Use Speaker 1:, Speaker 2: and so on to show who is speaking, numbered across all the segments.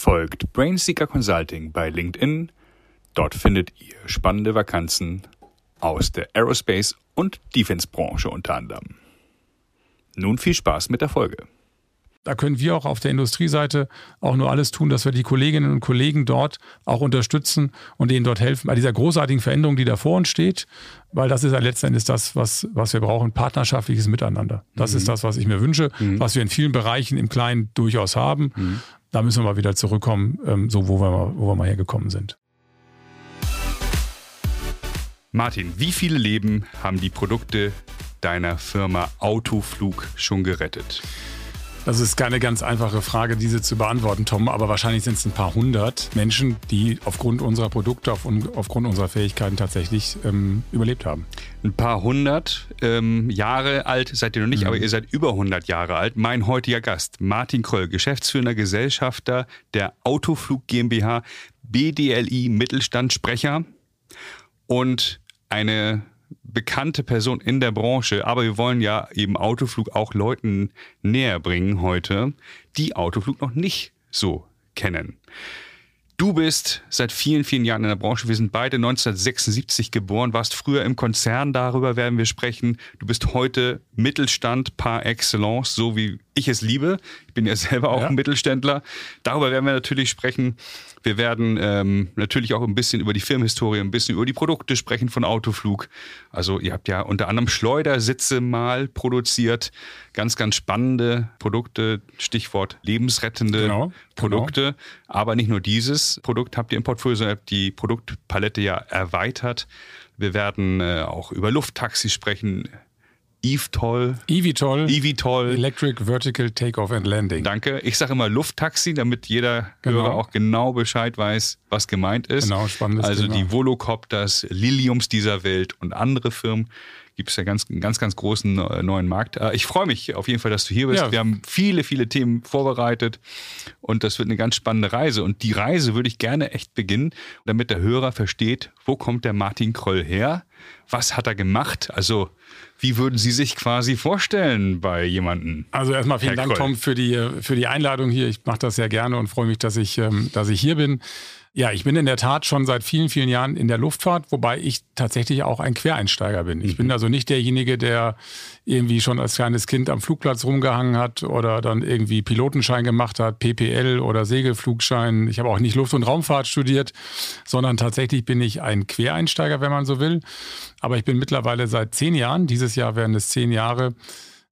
Speaker 1: Folgt Brainseeker Consulting bei LinkedIn. Dort findet ihr spannende Vakanzen aus der Aerospace- und Defense-Branche unter anderem. Nun viel Spaß mit der Folge.
Speaker 2: Da können wir auch auf der Industrieseite auch nur alles tun, dass wir die Kolleginnen und Kollegen dort auch unterstützen und denen dort helfen bei dieser großartigen Veränderung, die da vor uns steht, weil das ist ja letzten Endes das, was, was wir brauchen, partnerschaftliches Miteinander. Das mhm. ist das, was ich mir wünsche, mhm. was wir in vielen Bereichen im Kleinen durchaus haben. Mhm. Da müssen wir mal wieder zurückkommen, ähm, so wo wir, mal, wo wir mal hergekommen sind.
Speaker 1: Martin, wie viele Leben haben die Produkte deiner Firma Autoflug schon gerettet?
Speaker 2: Das ist keine ganz einfache Frage, diese zu beantworten, Tom, aber wahrscheinlich sind es ein paar hundert Menschen, die aufgrund unserer Produkte, auf, aufgrund unserer Fähigkeiten tatsächlich ähm, überlebt haben.
Speaker 1: Ein paar hundert ähm, Jahre alt seid ihr noch nicht, mhm. aber ihr seid über 100 Jahre alt. Mein heutiger Gast, Martin Kröll, geschäftsführender Gesellschafter der Autoflug GmbH, BDLI Mittelstandssprecher und eine bekannte Person in der Branche, aber wir wollen ja eben Autoflug auch Leuten näher bringen heute, die Autoflug noch nicht so kennen. Du bist seit vielen, vielen Jahren in der Branche. Wir sind beide 1976 geboren, warst früher im Konzern, darüber werden wir sprechen. Du bist heute Mittelstand par excellence, so wie ich es liebe. Ich bin ja selber auch ja. ein Mittelständler. Darüber werden wir natürlich sprechen. Wir werden ähm, natürlich auch ein bisschen über die Firmenhistorie, ein bisschen über die Produkte sprechen von Autoflug. Also ihr habt ja unter anderem Schleudersitze mal produziert. Ganz, ganz spannende Produkte. Stichwort lebensrettende genau, genau. Produkte. Genau. Aber nicht nur dieses Produkt habt ihr im Portfolio, sondern ihr habt die Produktpalette ja erweitert. Wir werden äh, auch über Lufttaxis sprechen, EVTOL.
Speaker 2: EVTOL. EVTOL. Electric Vertical Takeoff and Landing.
Speaker 1: Danke. Ich sage immer Lufttaxi, damit jeder genau. Hörer auch genau Bescheid weiß, was gemeint ist.
Speaker 2: Genau, spannendes
Speaker 1: Also
Speaker 2: Thema.
Speaker 1: die Volocopters, Liliums dieser Welt und andere Firmen gibt es ja ganz, ganz, ganz großen neuen Markt. Äh, ich freue mich auf jeden Fall, dass du hier bist. Ja. Wir haben viele, viele Themen vorbereitet und das wird eine ganz spannende Reise. Und die Reise würde ich gerne echt beginnen, damit der Hörer versteht, wo kommt der Martin Kröll her? Was hat er gemacht? Also wie würden Sie sich quasi vorstellen bei jemandem?
Speaker 2: Also erstmal vielen Herr Dank, Kroll. Tom, für die, für die Einladung hier. Ich mache das sehr gerne und freue mich, dass ich, ähm, dass ich hier bin. Ja, ich bin in der Tat schon seit vielen, vielen Jahren in der Luftfahrt, wobei ich tatsächlich auch ein Quereinsteiger bin. Ich mhm. bin also nicht derjenige, der irgendwie schon als kleines Kind am Flugplatz rumgehangen hat oder dann irgendwie Pilotenschein gemacht hat, PPL oder Segelflugschein. Ich habe auch nicht Luft- und Raumfahrt studiert, sondern tatsächlich bin ich ein Quereinsteiger, wenn man so will. Aber ich bin mittlerweile seit zehn Jahren, dieses Jahr werden es zehn Jahre,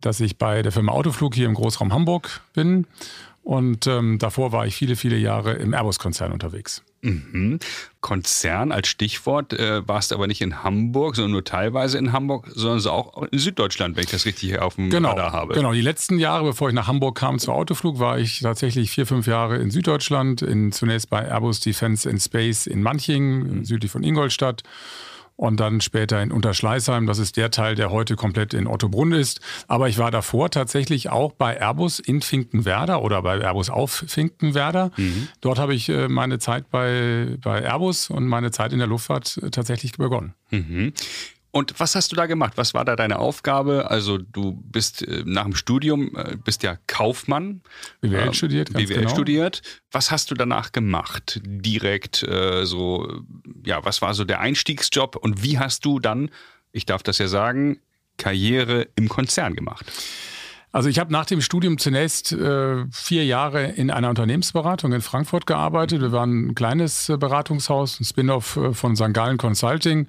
Speaker 2: dass ich bei der Firma Autoflug hier im Großraum Hamburg bin und ähm, davor war ich viele, viele Jahre im Airbus-Konzern unterwegs.
Speaker 1: Mhm. Konzern als Stichwort äh, warst aber nicht in Hamburg, sondern nur teilweise in Hamburg, sondern auch in Süddeutschland, wenn ich das richtig auf dem
Speaker 2: genau,
Speaker 1: Radar habe.
Speaker 2: Genau, die letzten Jahre, bevor ich nach Hamburg kam zur Autoflug, war ich tatsächlich vier, fünf Jahre in Süddeutschland, in, zunächst bei Airbus Defense in Space in Manching, mhm. südlich von Ingolstadt und dann später in Unterschleißheim. Das ist der Teil, der heute komplett in Ottobrunn ist. Aber ich war davor tatsächlich auch bei Airbus in Finkenwerder oder bei Airbus auf Finkenwerder. Mhm. Dort habe ich äh, meine Zeit bei, bei Airbus und meine Zeit in der Luftfahrt äh, tatsächlich begonnen.
Speaker 1: Mhm. Und was hast du da gemacht? Was war da deine Aufgabe? Also du bist äh, nach dem Studium, äh, bist ja Kaufmann.
Speaker 2: BWL äh, studiert,
Speaker 1: ganz BWL genau. studiert. Was hast du danach gemacht? Direkt äh, so, ja, was war so der Einstiegsjob und wie hast du dann, ich darf das ja sagen, Karriere im Konzern gemacht?
Speaker 2: Also ich habe nach dem Studium zunächst äh, vier Jahre in einer Unternehmensberatung in Frankfurt gearbeitet. Wir waren ein kleines äh, Beratungshaus, ein Spin-off von St. Gallen Consulting.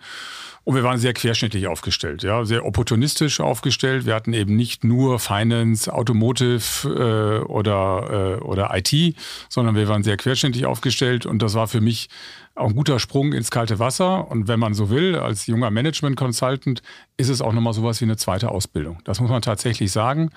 Speaker 2: Und wir waren sehr querschnittlich aufgestellt, ja, sehr opportunistisch aufgestellt. Wir hatten eben nicht nur Finance, Automotive äh, oder, äh, oder IT, sondern wir waren sehr querschnittlich aufgestellt. Und das war für mich auch ein guter Sprung ins kalte Wasser. Und wenn man so will, als junger Management Consultant ist es auch nochmal sowas wie eine zweite Ausbildung. Das muss man tatsächlich sagen.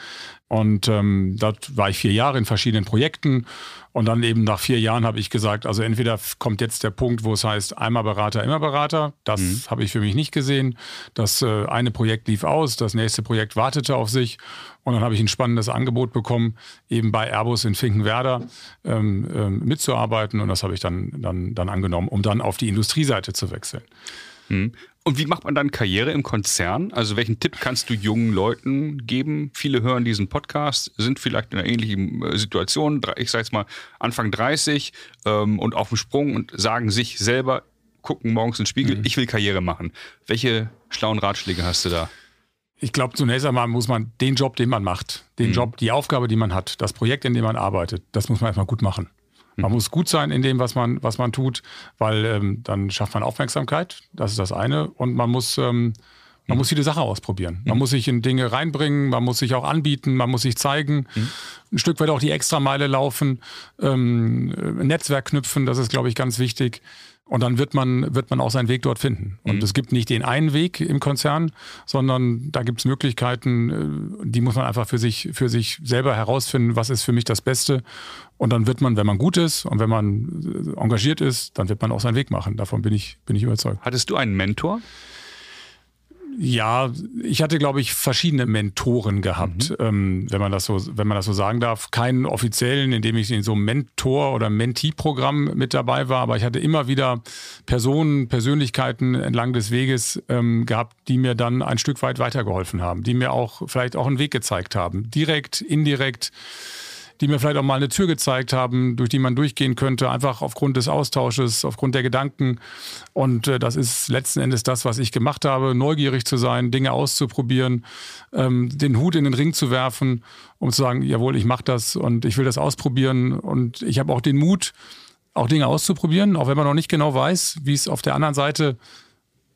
Speaker 2: Und ähm, dort war ich vier Jahre in verschiedenen Projekten. Und dann eben nach vier Jahren habe ich gesagt, also entweder kommt jetzt der Punkt, wo es heißt, einmal Berater, immer Berater. Das mhm. habe ich für mich nicht gesehen. Das äh, eine Projekt lief aus, das nächste Projekt wartete auf sich. Und dann habe ich ein spannendes Angebot bekommen, eben bei Airbus in Finkenwerder ähm, ähm, mitzuarbeiten. Und das habe ich dann, dann, dann angenommen, um dann auf die Industrieseite zu wechseln.
Speaker 1: Mhm. Und wie macht man dann Karriere im Konzern? Also welchen Tipp kannst du jungen Leuten geben? Viele hören diesen Podcast, sind vielleicht in einer ähnlichen äh, Situation, ich sage jetzt mal Anfang 30 ähm, und auf dem Sprung und sagen sich selber, gucken morgens in den Spiegel, mhm. ich will Karriere machen. Welche schlauen Ratschläge hast du da?
Speaker 2: Ich glaube, zunächst einmal muss man den Job, den man macht, den mhm. Job, die Aufgabe, die man hat, das Projekt, in dem man arbeitet, das muss man erstmal gut machen. Man mhm. muss gut sein in dem, was man, was man tut, weil ähm, dann schafft man Aufmerksamkeit. Das ist das eine. Und man muss, ähm, man mhm. muss viele Sachen ausprobieren. Man mhm. muss sich in Dinge reinbringen, man muss sich auch anbieten, man muss sich zeigen, mhm. ein Stück weit auch die Extrameile laufen, ähm, Netzwerk knüpfen, das ist, glaube ich, ganz wichtig. Und dann wird man, wird man auch seinen Weg dort finden. Und mhm. es gibt nicht den einen Weg im Konzern, sondern da gibt es Möglichkeiten, äh, die muss man einfach für sich, für sich selber herausfinden, was ist für mich das Beste. Und dann wird man, wenn man gut ist und wenn man äh, engagiert ist, dann wird man auch seinen Weg machen. Davon bin ich, bin ich überzeugt.
Speaker 1: Hattest du einen Mentor?
Speaker 2: Ja, ich hatte, glaube ich, verschiedene Mentoren gehabt, mhm. ähm, wenn man das so, wenn man das so sagen darf. Keinen offiziellen, in dem ich in so einem Mentor- oder Mentee-Programm mit dabei war, aber ich hatte immer wieder Personen, Persönlichkeiten entlang des Weges ähm, gehabt, die mir dann ein Stück weit weitergeholfen haben, die mir auch vielleicht auch einen Weg gezeigt haben, direkt, indirekt die mir vielleicht auch mal eine Tür gezeigt haben, durch die man durchgehen könnte, einfach aufgrund des Austausches, aufgrund der Gedanken. Und äh, das ist letzten Endes das, was ich gemacht habe, neugierig zu sein, Dinge auszuprobieren, ähm, den Hut in den Ring zu werfen, um zu sagen, jawohl, ich mache das und ich will das ausprobieren. Und ich habe auch den Mut, auch Dinge auszuprobieren, auch wenn man noch nicht genau weiß, wie es auf der anderen Seite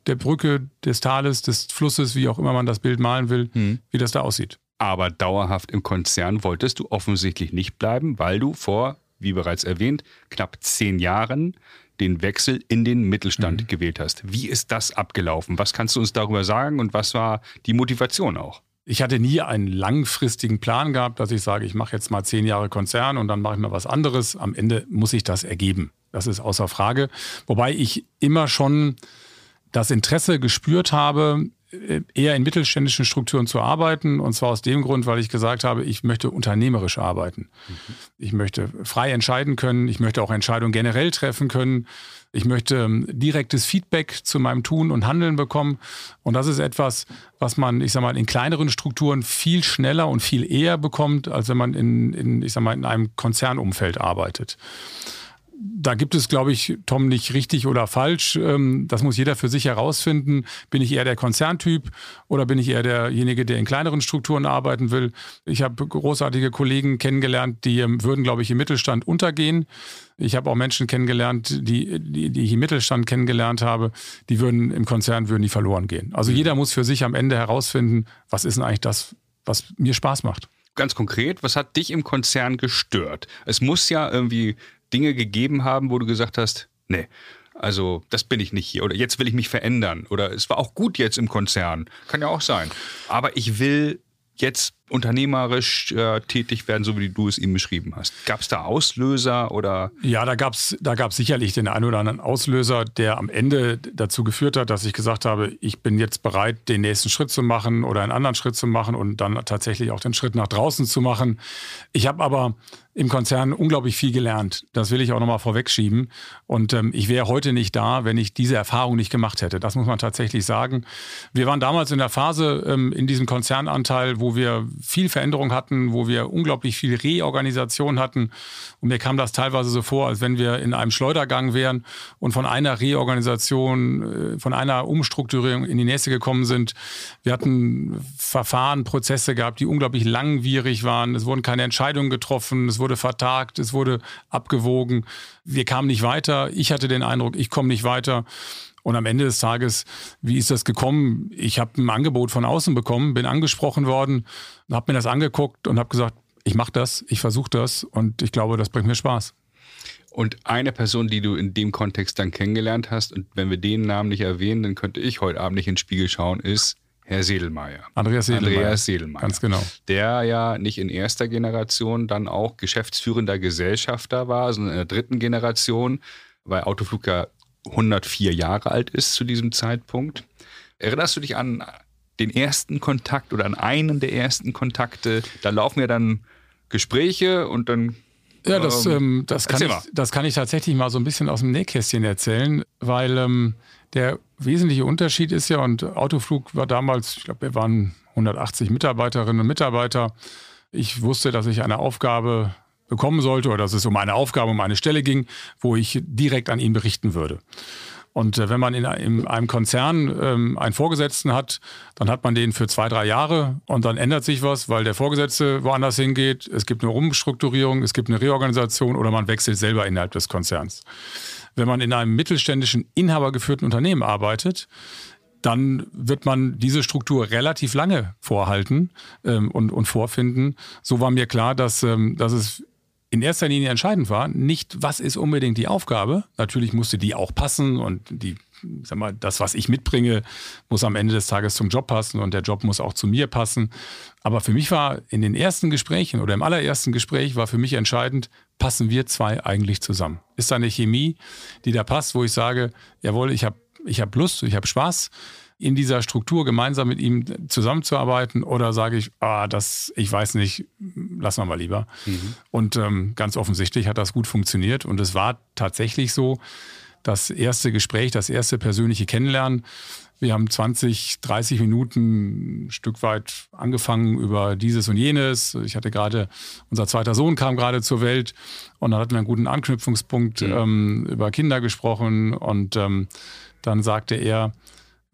Speaker 2: der Brücke, des Tales, des Flusses, wie auch immer man das Bild malen will, hm. wie das da aussieht.
Speaker 1: Aber dauerhaft im Konzern wolltest du offensichtlich nicht bleiben, weil du vor, wie bereits erwähnt, knapp zehn Jahren den Wechsel in den Mittelstand mhm. gewählt hast. Wie ist das abgelaufen? Was kannst du uns darüber sagen und was war die Motivation auch?
Speaker 2: Ich hatte nie einen langfristigen Plan gehabt, dass ich sage, ich mache jetzt mal zehn Jahre Konzern und dann mache ich mal was anderes. Am Ende muss sich das ergeben. Das ist außer Frage. Wobei ich immer schon das Interesse gespürt habe, eher in mittelständischen Strukturen zu arbeiten. Und zwar aus dem Grund, weil ich gesagt habe, ich möchte unternehmerisch arbeiten. Ich möchte frei entscheiden können. Ich möchte auch Entscheidungen generell treffen können. Ich möchte ähm, direktes Feedback zu meinem Tun und Handeln bekommen. Und das ist etwas, was man, ich sag mal, in kleineren Strukturen viel schneller und viel eher bekommt, als wenn man in, in ich sag mal, in einem Konzernumfeld arbeitet da gibt es, glaube ich, Tom, nicht richtig oder falsch. Ähm, das muss jeder für sich herausfinden. Bin ich eher der Konzerntyp oder bin ich eher derjenige, der in kleineren Strukturen arbeiten will? Ich habe großartige Kollegen kennengelernt, die würden, glaube ich, im Mittelstand untergehen. Ich habe auch Menschen kennengelernt, die, die, die ich im Mittelstand kennengelernt habe, die würden im Konzern würden die verloren gehen. Also mhm. jeder muss für sich am Ende herausfinden, was ist denn eigentlich das, was mir Spaß macht
Speaker 1: ganz konkret, was hat dich im Konzern gestört? Es muss ja irgendwie Dinge gegeben haben, wo du gesagt hast, nee, also das bin ich nicht hier oder jetzt will ich mich verändern oder es war auch gut jetzt im Konzern, kann ja auch sein. Aber ich will jetzt unternehmerisch äh, tätig werden, so wie du es ihm beschrieben hast. Gab es da Auslöser oder?
Speaker 2: Ja, da gab es da gab's sicherlich den einen oder anderen Auslöser, der am Ende dazu geführt hat, dass ich gesagt habe, ich bin jetzt bereit, den nächsten Schritt zu machen oder einen anderen Schritt zu machen und dann tatsächlich auch den Schritt nach draußen zu machen. Ich habe aber im Konzern unglaublich viel gelernt. Das will ich auch nochmal vorwegschieben. Und ähm, ich wäre heute nicht da, wenn ich diese Erfahrung nicht gemacht hätte. Das muss man tatsächlich sagen. Wir waren damals in der Phase ähm, in diesem Konzernanteil, wo wir viel Veränderung hatten, wo wir unglaublich viel Reorganisation hatten. Und mir kam das teilweise so vor, als wenn wir in einem Schleudergang wären und von einer Reorganisation, äh, von einer Umstrukturierung in die nächste gekommen sind. Wir hatten Verfahren, Prozesse gehabt, die unglaublich langwierig waren. Es wurden keine Entscheidungen getroffen. Es wurde vertagt, es wurde abgewogen. Wir kamen nicht weiter. Ich hatte den Eindruck, ich komme nicht weiter. Und am Ende des Tages, wie ist das gekommen? Ich habe ein Angebot von außen bekommen, bin angesprochen worden, habe mir das angeguckt und habe gesagt, ich mache das, ich versuche das und ich glaube, das bringt mir Spaß.
Speaker 1: Und eine Person, die du in dem Kontext dann kennengelernt hast, und wenn wir den Namen nicht erwähnen, dann könnte ich heute Abend nicht ins Spiegel schauen, ist Herr Sedelmeier.
Speaker 2: Andreas Sedelmeier.
Speaker 1: Andreas Sedelmeier.
Speaker 2: Ganz genau.
Speaker 1: Der ja nicht in erster Generation dann auch geschäftsführender Gesellschafter war, sondern in der dritten Generation, weil Autoflug ja 104 Jahre alt ist zu diesem Zeitpunkt. Erinnerst du dich an den ersten Kontakt oder an einen der ersten Kontakte? Da laufen ja dann Gespräche und dann
Speaker 2: ja, das, ähm, ähm das, kann ich, das kann ich tatsächlich mal so ein bisschen aus dem Nähkästchen erzählen, weil ähm, der wesentliche Unterschied ist ja, und Autoflug war damals, ich glaube, wir waren 180 Mitarbeiterinnen und Mitarbeiter. Ich wusste, dass ich eine Aufgabe bekommen sollte oder dass es um eine Aufgabe, um eine Stelle ging, wo ich direkt an ihn berichten würde. Und äh, wenn man in, in, einem Konzern ähm, einen Vorgesetzten hat, dann hat man den für zwei, drei Jahre und dann ändert sich was, weil der Vorgesetzte woanders hingeht. Es gibt eine Umstrukturierung, es gibt eine Reorganisation oder man wechselt selber innerhalb des Konzerns. Wenn man in einem mittelständischen, inhabergeführten Unternehmen arbeitet, dann wird man diese Struktur relativ lange vorhalten ähm, und, und vorfinden. So war mir klar, dass, ähm, dass es in erster Linie entscheidend war, nicht was ist unbedingt die Aufgabe. Natürlich musste die auch passen und die, sag mal, das, was ich mitbringe, muss am Ende des Tages zum Job passen und der Job muss auch zu mir passen. Aber für mich war in den ersten Gesprächen oder im allerersten Gespräch war für mich entscheidend, passen wir zwei eigentlich zusammen? Ist da eine Chemie, die da passt, wo ich sage, jawohl, ich habe ich hab Lust, ich habe Spaß in dieser Struktur gemeinsam mit ihm zusammenzuarbeiten oder sage ich, ah, das, ich weiß nicht, lassen wir mal lieber. Mhm. Und ähm, ganz offensichtlich hat das gut funktioniert und es war tatsächlich so, das erste Gespräch, das erste persönliche Kennenlernen. Wir haben 20, 30 Minuten ein Stück weit angefangen über dieses und jenes. Ich hatte gerade, unser zweiter Sohn kam gerade zur Welt und dann hatten wir einen guten Anknüpfungspunkt mhm. ähm, über Kinder gesprochen und ähm, dann sagte er,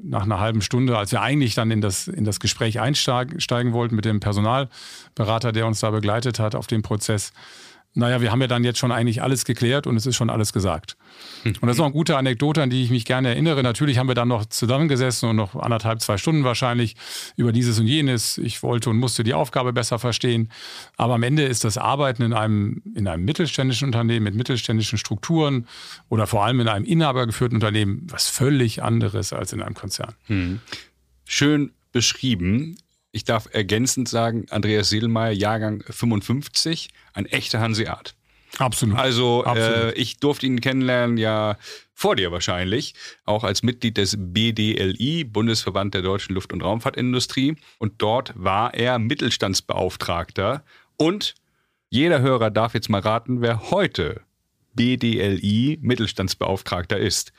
Speaker 2: nach einer halben Stunde, als wir eigentlich dann in das, in das Gespräch einsteigen wollten mit dem Personalberater, der uns da begleitet hat auf dem Prozess, naja, wir haben ja dann jetzt schon eigentlich alles geklärt und es ist schon alles gesagt. Und das ist noch eine gute Anekdote, an die ich mich gerne erinnere. Natürlich haben wir dann noch zusammengesessen und noch anderthalb, zwei Stunden wahrscheinlich über dieses und jenes. Ich wollte und musste die Aufgabe besser verstehen. Aber am Ende ist das Arbeiten in einem, in einem mittelständischen Unternehmen mit mittelständischen Strukturen oder vor allem in einem inhabergeführten Unternehmen was völlig anderes als in einem Konzern. Hm.
Speaker 1: Schön beschrieben. Ich darf ergänzend sagen, Andreas Sedelmeier, Jahrgang 55, ein echter Hanseat.
Speaker 2: Absolut.
Speaker 1: Also Absolut. Äh, ich durfte ihn kennenlernen, ja vor dir wahrscheinlich, auch als Mitglied des BDLI, Bundesverband der deutschen Luft- und Raumfahrtindustrie. Und dort war er Mittelstandsbeauftragter. Und jeder Hörer darf jetzt mal raten, wer heute BDLI Mittelstandsbeauftragter ist.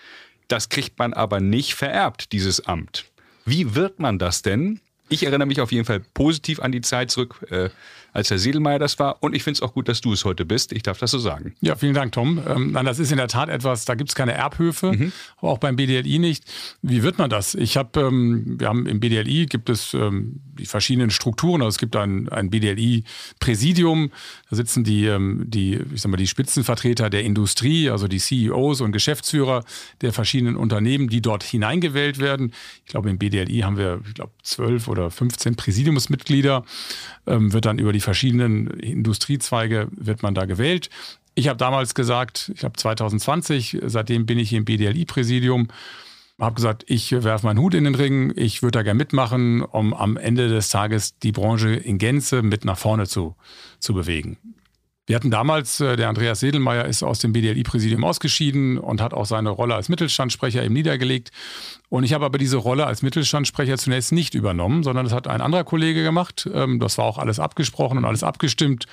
Speaker 1: Das kriegt man aber nicht vererbt, dieses Amt. Wie wird man das denn? Ich erinnere mich auf jeden Fall positiv an die Zeit zurück. Äh, als Herr Siedelmeier das war. Und ich finde es auch gut, dass du es heute bist. Ich darf das so sagen.
Speaker 2: Ja, vielen Dank, Tom. Ähm, nein, das ist in der Tat etwas, da gibt es keine Erbhöfe, mhm. auch beim BDLI nicht. Wie wird man das? Ich habe, ähm, wir haben im BDLI gibt es ähm, die verschiedenen Strukturen. Also es gibt ein, ein BDLI-Präsidium. Da sitzen die, ähm, die, ich sag mal, die Spitzenvertreter der Industrie, also die CEOs und Geschäftsführer der verschiedenen Unternehmen, die dort hineingewählt werden. Ich glaube, im BDLI haben wir, ich glaube, zwölf oder 15 Präsidiumsmitglieder. Ähm, wird dann über die verschiedenen Industriezweige wird man da gewählt. Ich habe damals gesagt, ich habe 2020, seitdem bin ich im BDLI-Präsidium, habe gesagt, ich werfe meinen Hut in den Ring, ich würde da gerne mitmachen, um am Ende des Tages die Branche in Gänze mit nach vorne zu, zu bewegen. Wir hatten damals, äh, der Andreas Sedelmeier ist aus dem BDLI-Präsidium ausgeschieden und hat auch seine Rolle als Mittelstandssprecher eben niedergelegt. Und ich habe aber diese Rolle als Mittelstandssprecher zunächst nicht übernommen, sondern das hat ein anderer Kollege gemacht. Ähm, das war auch alles abgesprochen und alles abgestimmt.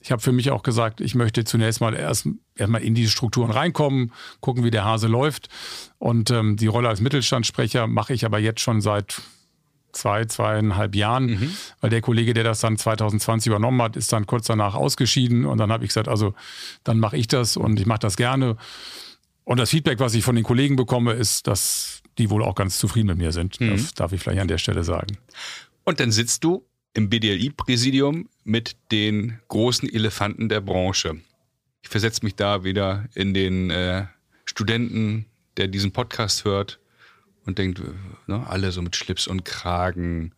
Speaker 2: Ich habe für mich auch gesagt, ich möchte zunächst mal erst erstmal in diese Strukturen reinkommen, gucken, wie der Hase läuft. Und ähm, die Rolle als Mittelstandssprecher mache ich aber jetzt schon seit zwei, zweieinhalb Jahren, mhm. weil der Kollege, der das dann 2020 übernommen hat, ist dann kurz danach ausgeschieden und dann habe ich gesagt, also dann mache ich das und ich mache das gerne. Und das Feedback, was ich von den Kollegen bekomme, ist, dass die wohl auch ganz zufrieden mit mir sind. Mhm. Das darf ich vielleicht an der Stelle sagen.
Speaker 1: Und dann sitzt du im BDLI-Präsidium mit den großen Elefanten der Branche. Ich versetze mich da wieder in den äh, Studenten, der diesen Podcast hört und denkt, ne, alle so mit Schlips und Kragen,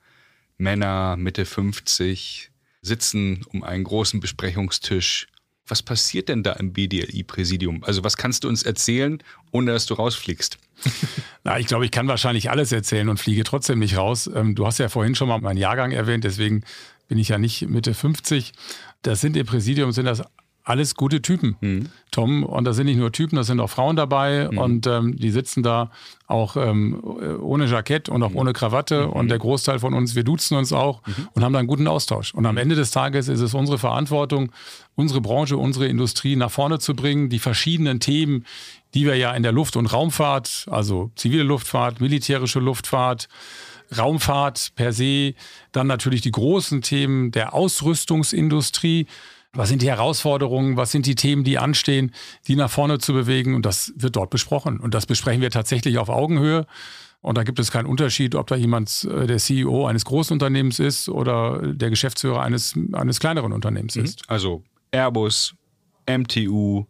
Speaker 1: Männer Mitte 50, sitzen um einen großen Besprechungstisch. Was passiert denn da im BDLI-Präsidium? Also was kannst du uns erzählen, ohne dass du rausfliegst?
Speaker 2: Na, ich glaube, ich kann wahrscheinlich alles erzählen und fliege trotzdem nicht raus. Ähm, du hast ja vorhin schon mal meinen Jahrgang erwähnt, deswegen bin ich ja nicht Mitte 50. Das sind im Präsidium sind das alles gute Typen, mhm. Tom. Und da sind nicht nur Typen, da sind auch Frauen dabei mhm. und ähm, die sitzen da auch ähm, ohne Jackett und auch mhm. ohne Krawatte. Mhm. Und der Großteil von uns, wir duzen uns auch mhm. und haben da einen guten Austausch. Und am Ende des Tages ist es unsere Verantwortung, unsere Branche, unsere Industrie nach vorne zu bringen, die verschiedenen Themen, die wir ja in der Luft- und Raumfahrt, also zivile Luftfahrt, militärische Luftfahrt, Raumfahrt per se, dann natürlich die großen Themen der Ausrüstungsindustrie. Was sind die Herausforderungen? Was sind die Themen, die anstehen, die nach vorne zu bewegen? Und das wird dort besprochen. Und das besprechen wir tatsächlich auf Augenhöhe. Und da gibt es keinen Unterschied, ob da jemand äh, der CEO eines großen Unternehmens ist oder der Geschäftsführer eines, eines kleineren Unternehmens mhm. ist.
Speaker 1: Also Airbus, MTU,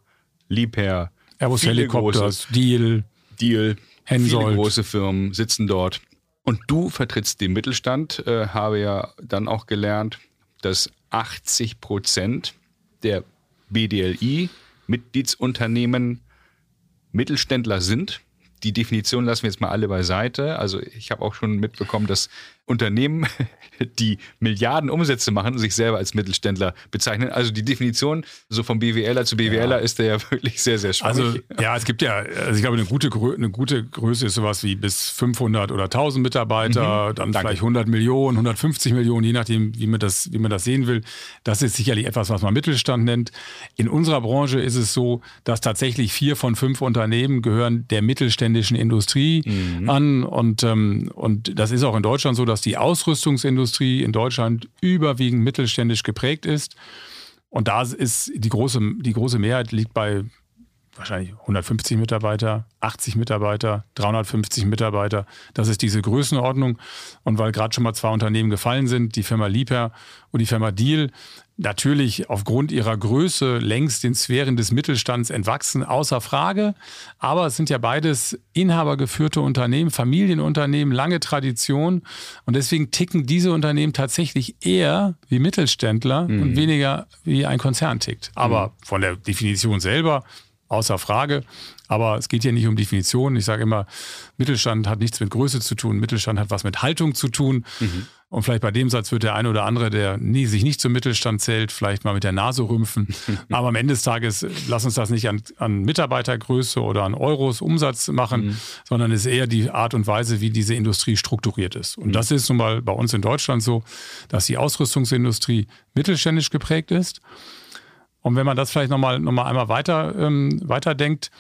Speaker 1: Liebherr,
Speaker 2: Airbus Helikopters, Deal,
Speaker 1: Deal, Hensoldt. viele große Firmen sitzen dort. Und du vertrittst den Mittelstand, äh, habe ja dann auch gelernt, dass 80 Prozent der BDLI-Mitgliedsunternehmen Mittelständler sind die Definition lassen wir jetzt mal alle beiseite. Also ich habe auch schon mitbekommen, dass Unternehmen, die Milliarden Umsätze machen, sich selber als Mittelständler bezeichnen. Also die Definition so vom BWLer zu BWLer ja. ist da ja wirklich sehr, sehr schwierig.
Speaker 2: Also ja, es gibt ja, also ich glaube, eine gute, eine gute Größe ist sowas wie bis 500 oder 1000 Mitarbeiter, mhm. dann Danke. vielleicht 100 Millionen, 150 Millionen, je nachdem, wie man, das, wie man das sehen will. Das ist sicherlich etwas, was man Mittelstand nennt. In unserer Branche ist es so, dass tatsächlich vier von fünf Unternehmen gehören der mittelständischen Industrie mhm. an und, ähm, und das ist auch in Deutschland so, dass dass die Ausrüstungsindustrie in Deutschland überwiegend mittelständisch geprägt ist. Und da ist die große, die große Mehrheit liegt bei wahrscheinlich 150 Mitarbeiter, 80 Mitarbeiter, 350 Mitarbeiter. Das ist diese Größenordnung. Und weil gerade schon mal zwei Unternehmen gefallen sind, die Firma Liebherr und die Firma Deal, natürlich aufgrund ihrer Größe längst den Sphären des Mittelstands entwachsen, außer Frage. Aber es sind ja beides inhabergeführte Unternehmen, Familienunternehmen, lange Tradition. Und deswegen ticken diese Unternehmen tatsächlich eher wie Mittelständler mhm. und weniger wie ein Konzern tickt. Aber mhm. von der Definition selber außer Frage. Aber es geht hier nicht um Definition. Ich sage immer, Mittelstand hat nichts mit Größe zu tun. Mittelstand hat was mit Haltung zu tun. Mhm. Und vielleicht bei dem Satz wird der eine oder andere, der nie, sich nicht zum Mittelstand zählt, vielleicht mal mit der Nase rümpfen. Aber am Ende des Tages lass uns das nicht an, an Mitarbeitergröße oder an Euros Umsatz machen, mhm. sondern es ist eher die Art und Weise, wie diese Industrie strukturiert ist. Und mhm. das ist nun mal bei uns in Deutschland so, dass die Ausrüstungsindustrie mittelständisch geprägt ist. Und wenn man das vielleicht nochmal noch mal einmal weiter, ähm, weiterdenkt,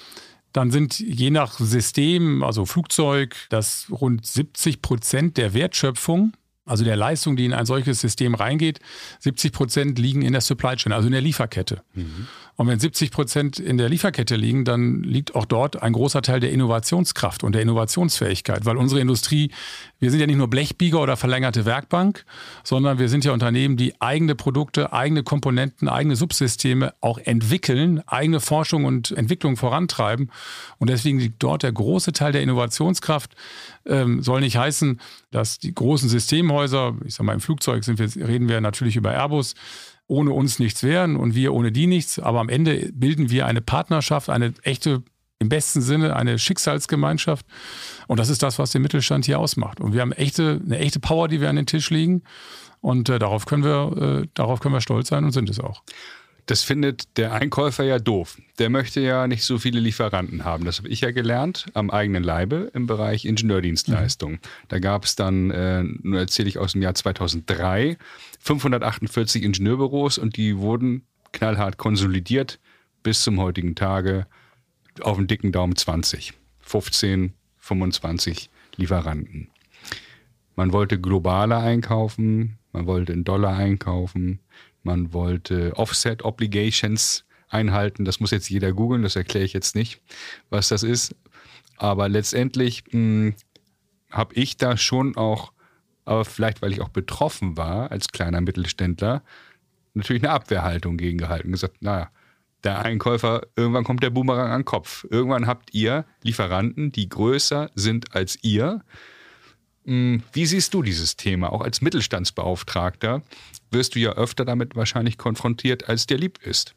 Speaker 2: dann sind je nach System, also Flugzeug, das rund 70 Prozent der Wertschöpfung also der Leistung, die in ein solches System reingeht, 70 Prozent liegen in der Supply Chain, also in der Lieferkette. Mhm. Und wenn 70 Prozent in der Lieferkette liegen, dann liegt auch dort ein großer Teil der Innovationskraft und der Innovationsfähigkeit, weil unsere Industrie, wir sind ja nicht nur Blechbieger oder verlängerte Werkbank, sondern wir sind ja Unternehmen, die eigene Produkte, eigene Komponenten, eigene Subsysteme auch entwickeln, eigene Forschung und Entwicklung vorantreiben. Und deswegen liegt dort der große Teil der Innovationskraft. Ähm, soll nicht heißen, dass die großen Systemhäuser, ich sage mal im Flugzeug sind wir, reden wir natürlich über Airbus, ohne uns nichts wären und wir ohne die nichts. Aber am Ende bilden wir eine Partnerschaft, eine echte, im besten Sinne, eine Schicksalsgemeinschaft. Und das ist das, was den Mittelstand hier ausmacht. Und wir haben echte, eine echte Power, die wir an den Tisch legen. Und äh, darauf, können wir, äh, darauf können wir stolz sein und sind es auch.
Speaker 1: Das findet der Einkäufer ja doof. Der möchte ja nicht so viele Lieferanten haben. Das habe ich ja gelernt am eigenen Leibe im Bereich Ingenieurdienstleistung. Mhm. Da gab es dann, äh, nur erzähle ich aus dem Jahr 2003, 548 Ingenieurbüros und die wurden knallhart konsolidiert bis zum heutigen Tage auf den dicken Daumen 20. 15, 25 Lieferanten. Man wollte globaler einkaufen, man wollte in Dollar einkaufen, man wollte Offset Obligations einhalten. Das muss jetzt jeder googeln, das erkläre ich jetzt nicht, was das ist. Aber letztendlich hm, habe ich da schon auch, aber vielleicht weil ich auch betroffen war als kleiner Mittelständler, natürlich eine Abwehrhaltung gegengehalten. Gesagt, naja, der Einkäufer, irgendwann kommt der Boomerang an den Kopf. Irgendwann habt ihr Lieferanten, die größer sind als ihr. Hm, wie siehst du dieses Thema, auch als Mittelstandsbeauftragter? wirst du ja öfter damit wahrscheinlich konfrontiert, als dir lieb ist.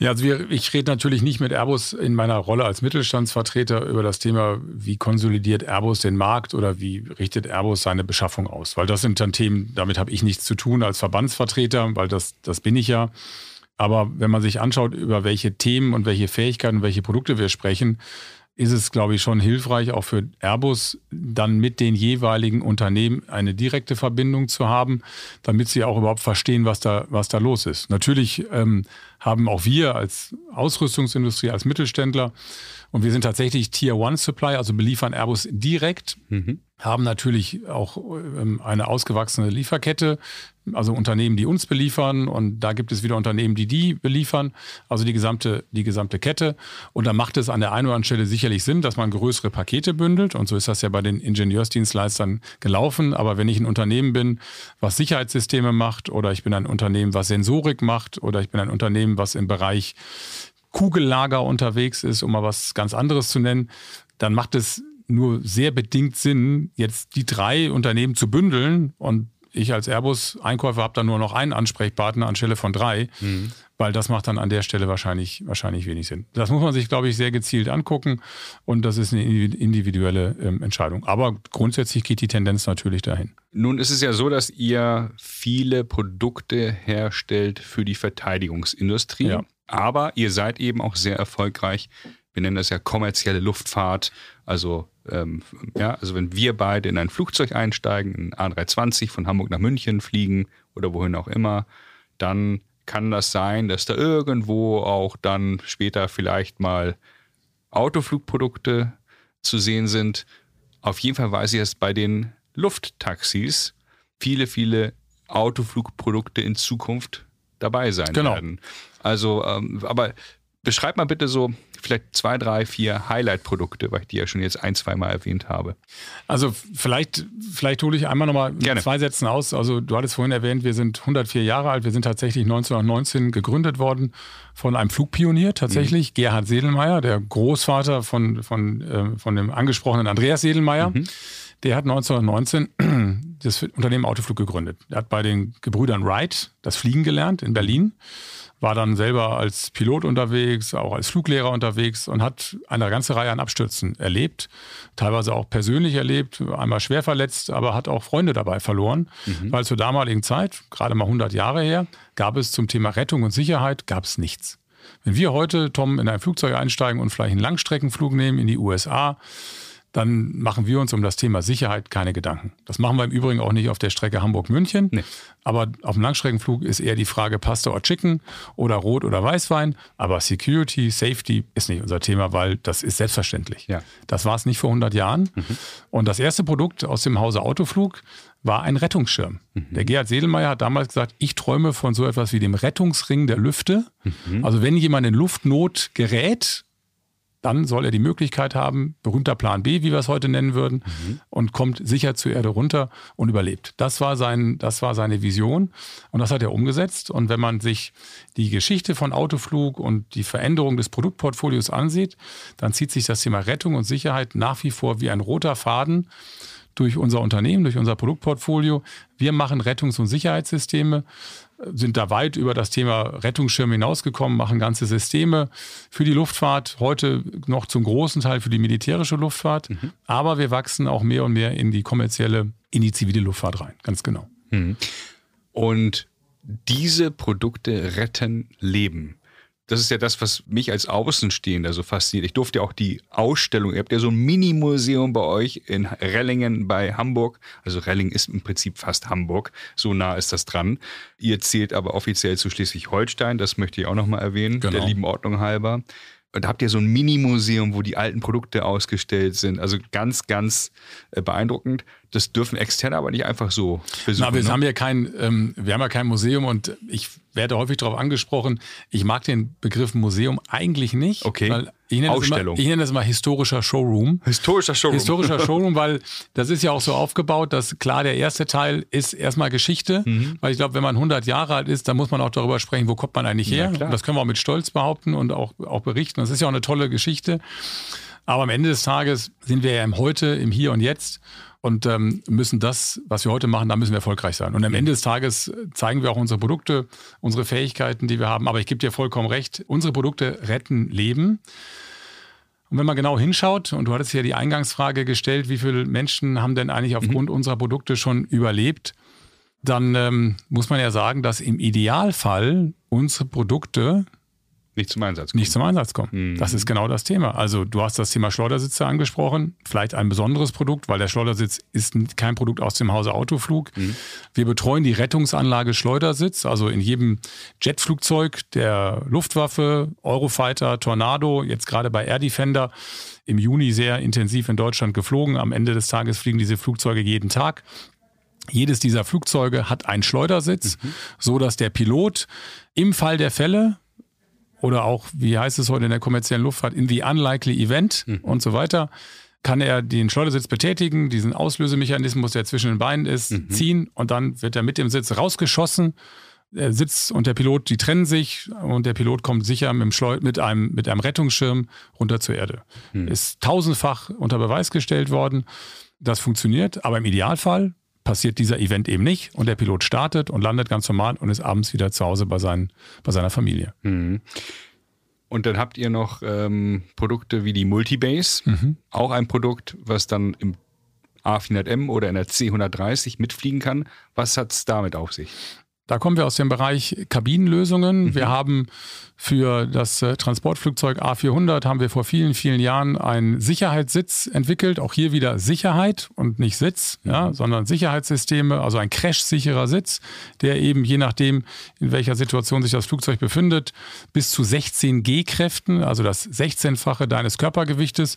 Speaker 2: Ja, also wir, ich rede natürlich nicht mit Airbus in meiner Rolle als Mittelstandsvertreter über das Thema, wie konsolidiert Airbus den Markt oder wie richtet Airbus seine Beschaffung aus. Weil das sind dann Themen, damit habe ich nichts zu tun als Verbandsvertreter, weil das, das bin ich ja. Aber wenn man sich anschaut, über welche Themen und welche Fähigkeiten und welche Produkte wir sprechen, ist es, glaube ich, schon hilfreich, auch für Airbus dann mit den jeweiligen Unternehmen eine direkte Verbindung zu haben, damit sie auch überhaupt verstehen, was da, was da los ist. Natürlich ähm, haben auch wir als Ausrüstungsindustrie, als Mittelständler und wir sind tatsächlich Tier One Supply, also beliefern Airbus direkt, mhm. haben natürlich auch ähm, eine ausgewachsene Lieferkette, also Unternehmen, die uns beliefern und da gibt es wieder Unternehmen, die die beliefern, also die gesamte, die gesamte Kette. Und da macht es an der einen oder anderen Stelle sicherlich Sinn, dass man größere Pakete bündelt und so ist das ja bei den Ingenieursdienstleistern gelaufen. Aber wenn ich ein Unternehmen bin, was Sicherheitssysteme macht oder ich bin ein Unternehmen, was Sensorik macht oder ich bin ein Unternehmen, was im Bereich Kugellager unterwegs ist, um mal was ganz anderes zu nennen, dann macht es nur sehr bedingt Sinn, jetzt die drei Unternehmen zu bündeln und ich als Airbus-Einkäufer habe dann nur noch einen Ansprechpartner anstelle von drei, mhm. weil das macht dann an der Stelle wahrscheinlich, wahrscheinlich wenig Sinn. Das muss man sich, glaube ich, sehr gezielt angucken und das ist eine individuelle ähm, Entscheidung. Aber grundsätzlich geht die Tendenz natürlich dahin.
Speaker 1: Nun ist es ja so, dass ihr viele Produkte herstellt für die Verteidigungsindustrie. Ja. Aber ihr seid eben auch sehr erfolgreich. Wir nennen das ja kommerzielle Luftfahrt. Also, ähm, ja, also wenn wir beide in ein Flugzeug einsteigen, in A320 von Hamburg nach München fliegen oder wohin auch immer, dann kann das sein, dass da irgendwo auch dann später vielleicht mal Autoflugprodukte zu sehen sind. Auf jeden Fall weiß ich, dass bei den Lufttaxis viele, viele Autoflugprodukte in Zukunft dabei sein genau. werden. Also, ähm, aber beschreib mal bitte so vielleicht zwei, drei, vier Highlight-Produkte, weil ich die ja schon jetzt ein, zwei Mal erwähnt habe.
Speaker 2: Also vielleicht, vielleicht hole ich einmal nochmal zwei Sätzen aus. Also du hattest vorhin erwähnt, wir sind 104 Jahre alt. Wir sind tatsächlich 1919 gegründet worden von einem Flugpionier, tatsächlich, mhm. Gerhard Sedelmeier, der Großvater von, von, äh, von dem angesprochenen Andreas Sedelmeier. Mhm. Der hat 1919 das Unternehmen Autoflug gegründet. Er hat bei den Gebrüdern Wright das Fliegen gelernt in Berlin, war dann selber als Pilot unterwegs, auch als Fluglehrer unterwegs und hat eine ganze Reihe an Abstürzen erlebt, teilweise auch persönlich erlebt, einmal schwer verletzt, aber hat auch Freunde dabei verloren, mhm. weil zur damaligen Zeit, gerade mal 100 Jahre her, gab es zum Thema Rettung und Sicherheit gab es nichts. Wenn wir heute, Tom, in ein Flugzeug einsteigen und vielleicht einen Langstreckenflug nehmen in die USA, dann machen wir uns um das Thema Sicherheit keine Gedanken. Das machen wir im Übrigen auch nicht auf der Strecke Hamburg-München. Nee. Aber auf dem Langstreckenflug ist eher die Frage Pasta oder Chicken oder Rot oder Weißwein. Aber Security, Safety ist nicht unser Thema, weil das ist selbstverständlich. Ja. Das war es nicht vor 100 Jahren. Mhm. Und das erste Produkt aus dem Hause Autoflug war ein Rettungsschirm. Mhm. Der Gerhard Sedelmeier hat damals gesagt, ich träume von so etwas wie dem Rettungsring der Lüfte. Mhm. Also wenn jemand in Luftnot gerät, dann soll er die Möglichkeit haben, berühmter Plan B, wie wir es heute nennen würden, mhm. und kommt sicher zur Erde runter und überlebt. Das war, sein, das war seine Vision und das hat er umgesetzt. Und wenn man sich die Geschichte von Autoflug und die Veränderung des Produktportfolios ansieht, dann zieht sich das Thema Rettung und Sicherheit nach wie vor wie ein roter Faden durch unser Unternehmen, durch unser Produktportfolio. Wir machen Rettungs- und Sicherheitssysteme sind da weit über das Thema Rettungsschirm hinausgekommen, machen ganze Systeme für die Luftfahrt, heute noch zum großen Teil für die militärische Luftfahrt. Mhm. Aber wir wachsen auch mehr und mehr in die kommerzielle, in die zivile Luftfahrt rein, ganz genau. Mhm.
Speaker 1: Und diese Produkte retten Leben das ist ja das, was mich als Außenstehender so fasziniert. Ich durfte ja auch die Ausstellung, ihr habt ja so ein Mini-Museum bei euch in Rellingen bei Hamburg. Also Relling ist im Prinzip fast Hamburg, so nah ist das dran. Ihr zählt aber offiziell zu Schleswig-Holstein, das möchte ich auch nochmal erwähnen, genau. der lieben Ordnung halber. Und da habt ihr so ein Mini-Museum, wo die alten Produkte ausgestellt sind. Also ganz, ganz äh, beeindruckend. Das dürfen Externe aber nicht einfach so
Speaker 2: besuchen. Na, wir, ne? haben ja kein, ähm, wir haben ja kein Museum und ich werde häufig darauf angesprochen, ich mag den Begriff Museum eigentlich nicht.
Speaker 1: Okay.
Speaker 2: Weil ich nenne,
Speaker 1: Ausstellung.
Speaker 2: Immer, ich nenne das mal historischer Showroom.
Speaker 1: Historischer Showroom.
Speaker 2: Historischer Showroom, weil das ist ja auch so aufgebaut, dass klar, der erste Teil ist erstmal Geschichte, mhm. weil ich glaube, wenn man 100 Jahre alt ist, dann muss man auch darüber sprechen, wo kommt man eigentlich her. Ja, das können wir auch mit Stolz behaupten und auch, auch berichten. Das ist ja auch eine tolle Geschichte. Aber am Ende des Tages sind wir ja im Heute, im Hier und Jetzt und ähm, müssen das, was wir heute machen, da müssen wir erfolgreich sein. Und am Ende des Tages zeigen wir auch unsere Produkte, unsere Fähigkeiten, die wir haben. Aber ich gebe dir vollkommen recht, unsere Produkte retten Leben. Und wenn man genau hinschaut, und du hattest ja die Eingangsfrage gestellt, wie viele Menschen haben denn eigentlich aufgrund mhm. unserer Produkte schon überlebt, dann ähm, muss man ja sagen, dass im Idealfall unsere Produkte
Speaker 1: nicht zum Einsatz kommen.
Speaker 2: Nicht zum Einsatz kommen. Mhm. Das ist genau das Thema. Also du hast das Thema Schleudersitze angesprochen, vielleicht ein besonderes Produkt, weil der Schleudersitz ist kein Produkt aus dem Hause Autoflug. Mhm. Wir betreuen die Rettungsanlage Schleudersitz, also in jedem Jetflugzeug der Luftwaffe, Eurofighter, Tornado, jetzt gerade bei Air Defender im Juni sehr intensiv in Deutschland geflogen. Am Ende des Tages fliegen diese Flugzeuge jeden Tag. Jedes dieser Flugzeuge hat einen Schleudersitz, mhm. so dass der Pilot im Fall der Fälle oder auch, wie heißt es heute in der kommerziellen Luftfahrt, in the unlikely event mhm. und so weiter, kann er den Schleudersitz betätigen, diesen Auslösemechanismus, der zwischen den Beinen ist, mhm. ziehen und dann wird er mit dem Sitz rausgeschossen. Er sitzt und der Pilot, die trennen sich und der Pilot kommt sicher mit, Schleu mit, einem, mit einem Rettungsschirm runter zur Erde. Mhm. Ist tausendfach unter Beweis gestellt worden. Das funktioniert, aber im Idealfall passiert dieser Event eben nicht und der Pilot startet und landet ganz normal und ist abends wieder zu Hause bei, seinen, bei seiner Familie. Mhm.
Speaker 1: Und dann habt ihr noch ähm, Produkte wie die Multibase, mhm. auch ein Produkt, was dann im A400M oder in der C130 mitfliegen kann. Was hat es damit auf sich?
Speaker 2: Da kommen wir aus dem Bereich Kabinenlösungen. Mhm. Wir haben für das äh, Transportflugzeug A400 haben wir vor vielen, vielen Jahren einen Sicherheitssitz entwickelt. Auch hier wieder Sicherheit und nicht Sitz, ja, mhm. sondern Sicherheitssysteme, also ein crash-sicherer Sitz, der eben je nachdem, in welcher Situation sich das Flugzeug befindet, bis zu 16 G-Kräften, also das 16-fache deines Körpergewichtes,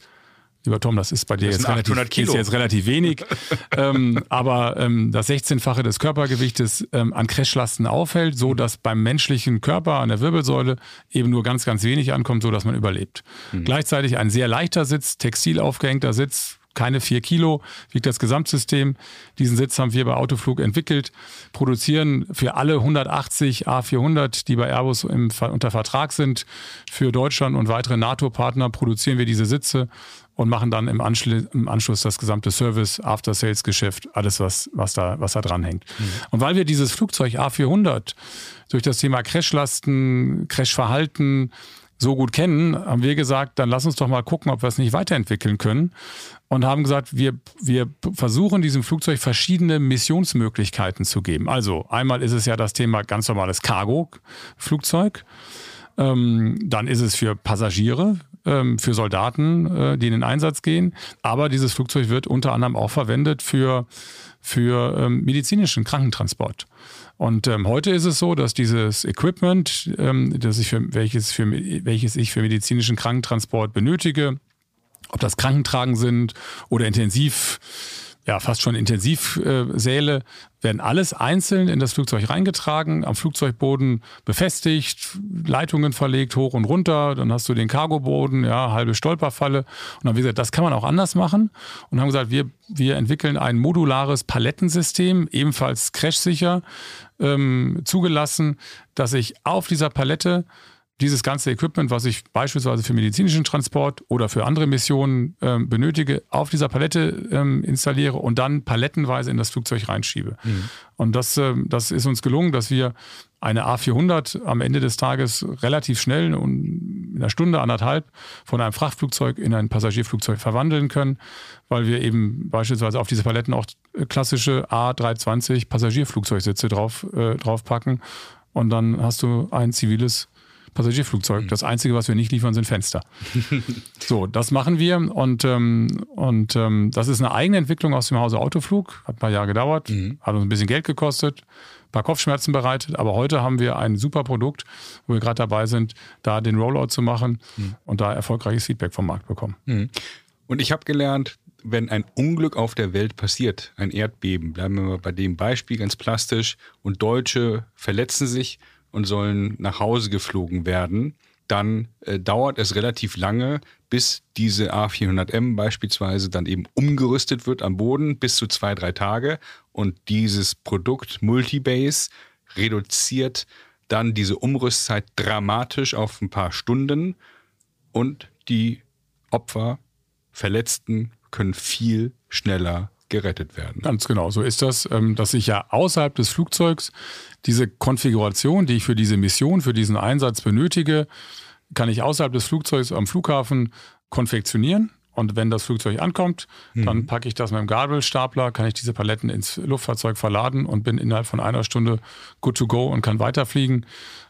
Speaker 2: Lieber Tom, das ist bei dir jetzt relativ, ist jetzt relativ, wenig. ähm, aber ähm, das 16-fache des Körpergewichtes ähm, an Crashlasten aufhält, so dass beim menschlichen Körper an der Wirbelsäule eben nur ganz, ganz wenig ankommt, so dass man überlebt. Mhm. Gleichzeitig ein sehr leichter Sitz, textil aufgehängter Sitz, keine vier Kilo, wiegt das Gesamtsystem. Diesen Sitz haben wir bei Autoflug entwickelt, produzieren für alle 180 A400, die bei Airbus im, unter Vertrag sind, für Deutschland und weitere NATO-Partner produzieren wir diese Sitze und machen dann im, Anschluss, im Anschluss das gesamte Service, After-Sales-Geschäft, alles, was, was, da, was da dran hängt. Mhm. Und weil wir dieses Flugzeug A400 durch das Thema Crashlasten, Crashverhalten so gut kennen, haben wir gesagt, dann lass uns doch mal gucken, ob wir es nicht weiterentwickeln können. Und haben gesagt, wir, wir versuchen diesem Flugzeug verschiedene Missionsmöglichkeiten zu geben. Also einmal ist es ja das Thema ganz normales Cargo-Flugzeug. Ähm, dann ist es für Passagiere, ähm, für Soldaten, äh, die in den Einsatz gehen. Aber dieses Flugzeug wird unter anderem auch verwendet für, für ähm, medizinischen Krankentransport. Und ähm, heute ist es so, dass dieses Equipment, ähm, das ich für, welches, für, welches ich für medizinischen Krankentransport benötige, ob das Krankentragen sind oder intensiv ja, fast schon Intensivsäle, werden alles einzeln in das Flugzeug reingetragen, am Flugzeugboden befestigt, Leitungen verlegt, hoch und runter, dann hast du den Cargoboden, ja, halbe Stolperfalle. Und dann haben gesagt, das kann man auch anders machen und haben gesagt, wir, wir entwickeln ein modulares Palettensystem, ebenfalls crashsicher, ähm, zugelassen, dass ich auf dieser Palette dieses ganze Equipment, was ich beispielsweise für medizinischen Transport oder für andere Missionen ähm, benötige, auf dieser Palette ähm, installiere und dann palettenweise in das Flugzeug reinschiebe. Mhm. Und das, ähm, das ist uns gelungen, dass wir eine A400 am Ende des Tages relativ schnell und in einer Stunde, anderthalb von einem Frachtflugzeug in ein Passagierflugzeug verwandeln können, weil wir eben beispielsweise auf diese Paletten auch klassische A320 Passagierflugzeugsitze drauf, äh, draufpacken. Und dann hast du ein ziviles Passagierflugzeug. Mhm. Das Einzige, was wir nicht liefern, sind Fenster. so, das machen wir und, ähm, und ähm, das ist eine eigene Entwicklung aus dem Hause Autoflug. Hat ein paar Jahre gedauert, mhm. hat uns ein bisschen Geld gekostet, ein paar Kopfschmerzen bereitet, aber heute haben wir ein super Produkt, wo wir gerade dabei sind, da den Rollout zu machen mhm. und da erfolgreiches Feedback vom Markt bekommen.
Speaker 1: Mhm. Und ich habe gelernt, wenn ein Unglück auf der Welt passiert, ein Erdbeben, bleiben wir mal bei dem Beispiel ganz plastisch, und Deutsche verletzen sich und sollen nach Hause geflogen werden, dann äh, dauert es relativ lange, bis diese A400M beispielsweise dann eben umgerüstet wird am Boden, bis zu zwei, drei Tage. Und dieses Produkt Multibase reduziert dann diese Umrüstzeit dramatisch auf ein paar Stunden und die Opfer, Verletzten können viel schneller gerettet werden.
Speaker 2: Ganz genau, so ist das, ähm, dass ich ja außerhalb des Flugzeugs diese Konfiguration, die ich für diese Mission, für diesen Einsatz benötige, kann ich außerhalb des Flugzeugs am Flughafen konfektionieren und wenn das Flugzeug ankommt, mhm. dann packe ich das mit dem Gabelstapler, kann ich diese Paletten ins Luftfahrzeug verladen und bin innerhalb von einer Stunde good to go und kann weiterfliegen.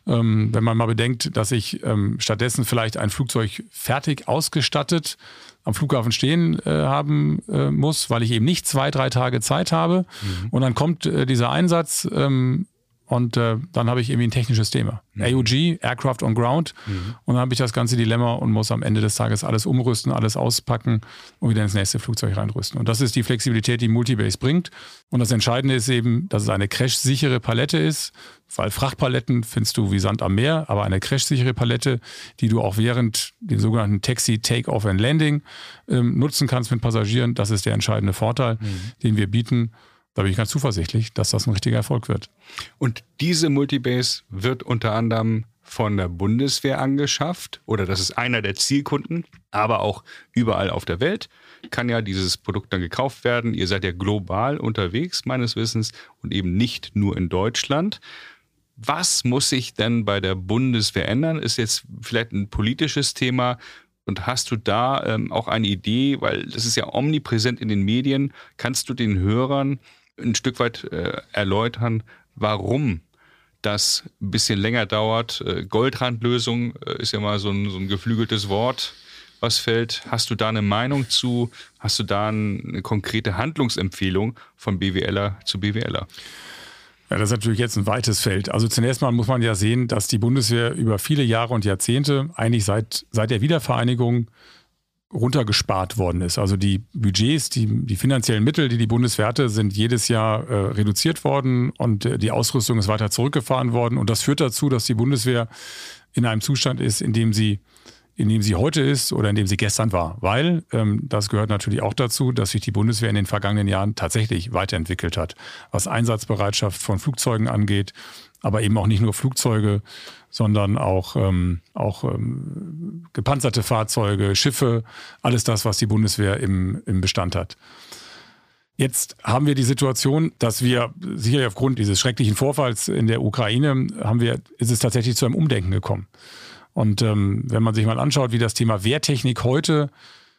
Speaker 2: Ähm, wenn man mal bedenkt, dass ich ähm, stattdessen vielleicht ein Flugzeug fertig ausgestattet am Flughafen stehen äh, haben äh, muss, weil ich eben nicht zwei, drei Tage Zeit habe. Mhm. Und dann kommt äh, dieser Einsatz ähm, und äh, dann habe ich irgendwie ein technisches Thema. Mhm. AUG, Aircraft on Ground. Mhm. Und dann habe ich das ganze Dilemma und muss am Ende des Tages alles umrüsten, alles auspacken und wieder ins nächste Flugzeug reinrüsten. Und das ist die Flexibilität, die Multibase bringt. Und das Entscheidende ist eben, dass es eine crashsichere Palette ist, weil Frachtpaletten findest du wie Sand am Meer, aber eine crashsichere Palette, die du auch während dem sogenannten Taxi Take-Off and Landing ähm, nutzen kannst mit Passagieren, das ist der entscheidende Vorteil, mhm. den wir bieten. Da bin ich ganz zuversichtlich, dass das ein richtiger Erfolg wird.
Speaker 1: Und diese Multibase wird unter anderem von der Bundeswehr angeschafft oder das ist einer der Zielkunden, aber auch überall auf der Welt kann ja dieses Produkt dann gekauft werden. Ihr seid ja global unterwegs, meines Wissens, und eben nicht nur in Deutschland. Was muss sich denn bei der Bundeswehr ändern? Ist jetzt vielleicht ein politisches Thema. Und hast du da ähm, auch eine Idee, weil das ist ja omnipräsent in den Medien, kannst du den Hörern ein Stück weit äh, erläutern, warum das ein bisschen länger dauert. Äh, Goldrandlösung äh, ist ja mal so ein, so ein geflügeltes Wort, was fällt. Hast du da eine Meinung zu? Hast du da eine konkrete Handlungsempfehlung von BWLer zu BWLer?
Speaker 2: Ja, das ist natürlich jetzt ein weites Feld. Also zunächst mal muss man ja sehen, dass die Bundeswehr über viele Jahre und Jahrzehnte, eigentlich seit, seit der Wiedervereinigung, runtergespart worden ist. Also die Budgets, die, die finanziellen Mittel, die die Bundeswehr hatte, sind jedes Jahr äh, reduziert worden und äh, die Ausrüstung ist weiter zurückgefahren worden. Und das führt dazu, dass die Bundeswehr in einem Zustand ist, in dem sie in dem sie heute ist oder in dem sie gestern war. Weil, ähm, das gehört natürlich auch dazu, dass sich die Bundeswehr in den vergangenen Jahren tatsächlich weiterentwickelt hat, was Einsatzbereitschaft von Flugzeugen angeht, aber eben auch nicht nur Flugzeuge, sondern auch, ähm, auch ähm, gepanzerte Fahrzeuge, Schiffe, alles das, was die Bundeswehr im, im Bestand hat. Jetzt haben wir die Situation, dass wir sicherlich aufgrund dieses schrecklichen Vorfalls in der Ukraine haben wir, ist es tatsächlich zu einem Umdenken gekommen. Und ähm, wenn man sich mal anschaut, wie das Thema Wehrtechnik heute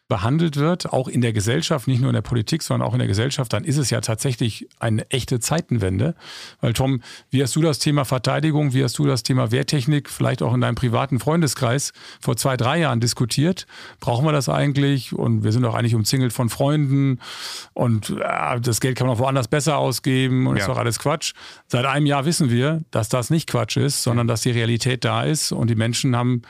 Speaker 2: behandelt wird, auch in der Gesellschaft, nicht nur in der Politik, sondern auch in der Gesellschaft, dann ist es ja tatsächlich eine echte Zeitenwende. Weil Tom, wie hast du das Thema Verteidigung, wie hast du das Thema Wehrtechnik vielleicht auch in deinem privaten Freundeskreis vor zwei, drei Jahren diskutiert? Brauchen wir das eigentlich? Und wir sind doch eigentlich umzingelt von Freunden und äh, das Geld kann man auch woanders besser ausgeben und ja. ist doch alles Quatsch. Seit einem Jahr wissen wir, dass das nicht Quatsch ist, sondern dass die Realität da ist und die Menschen haben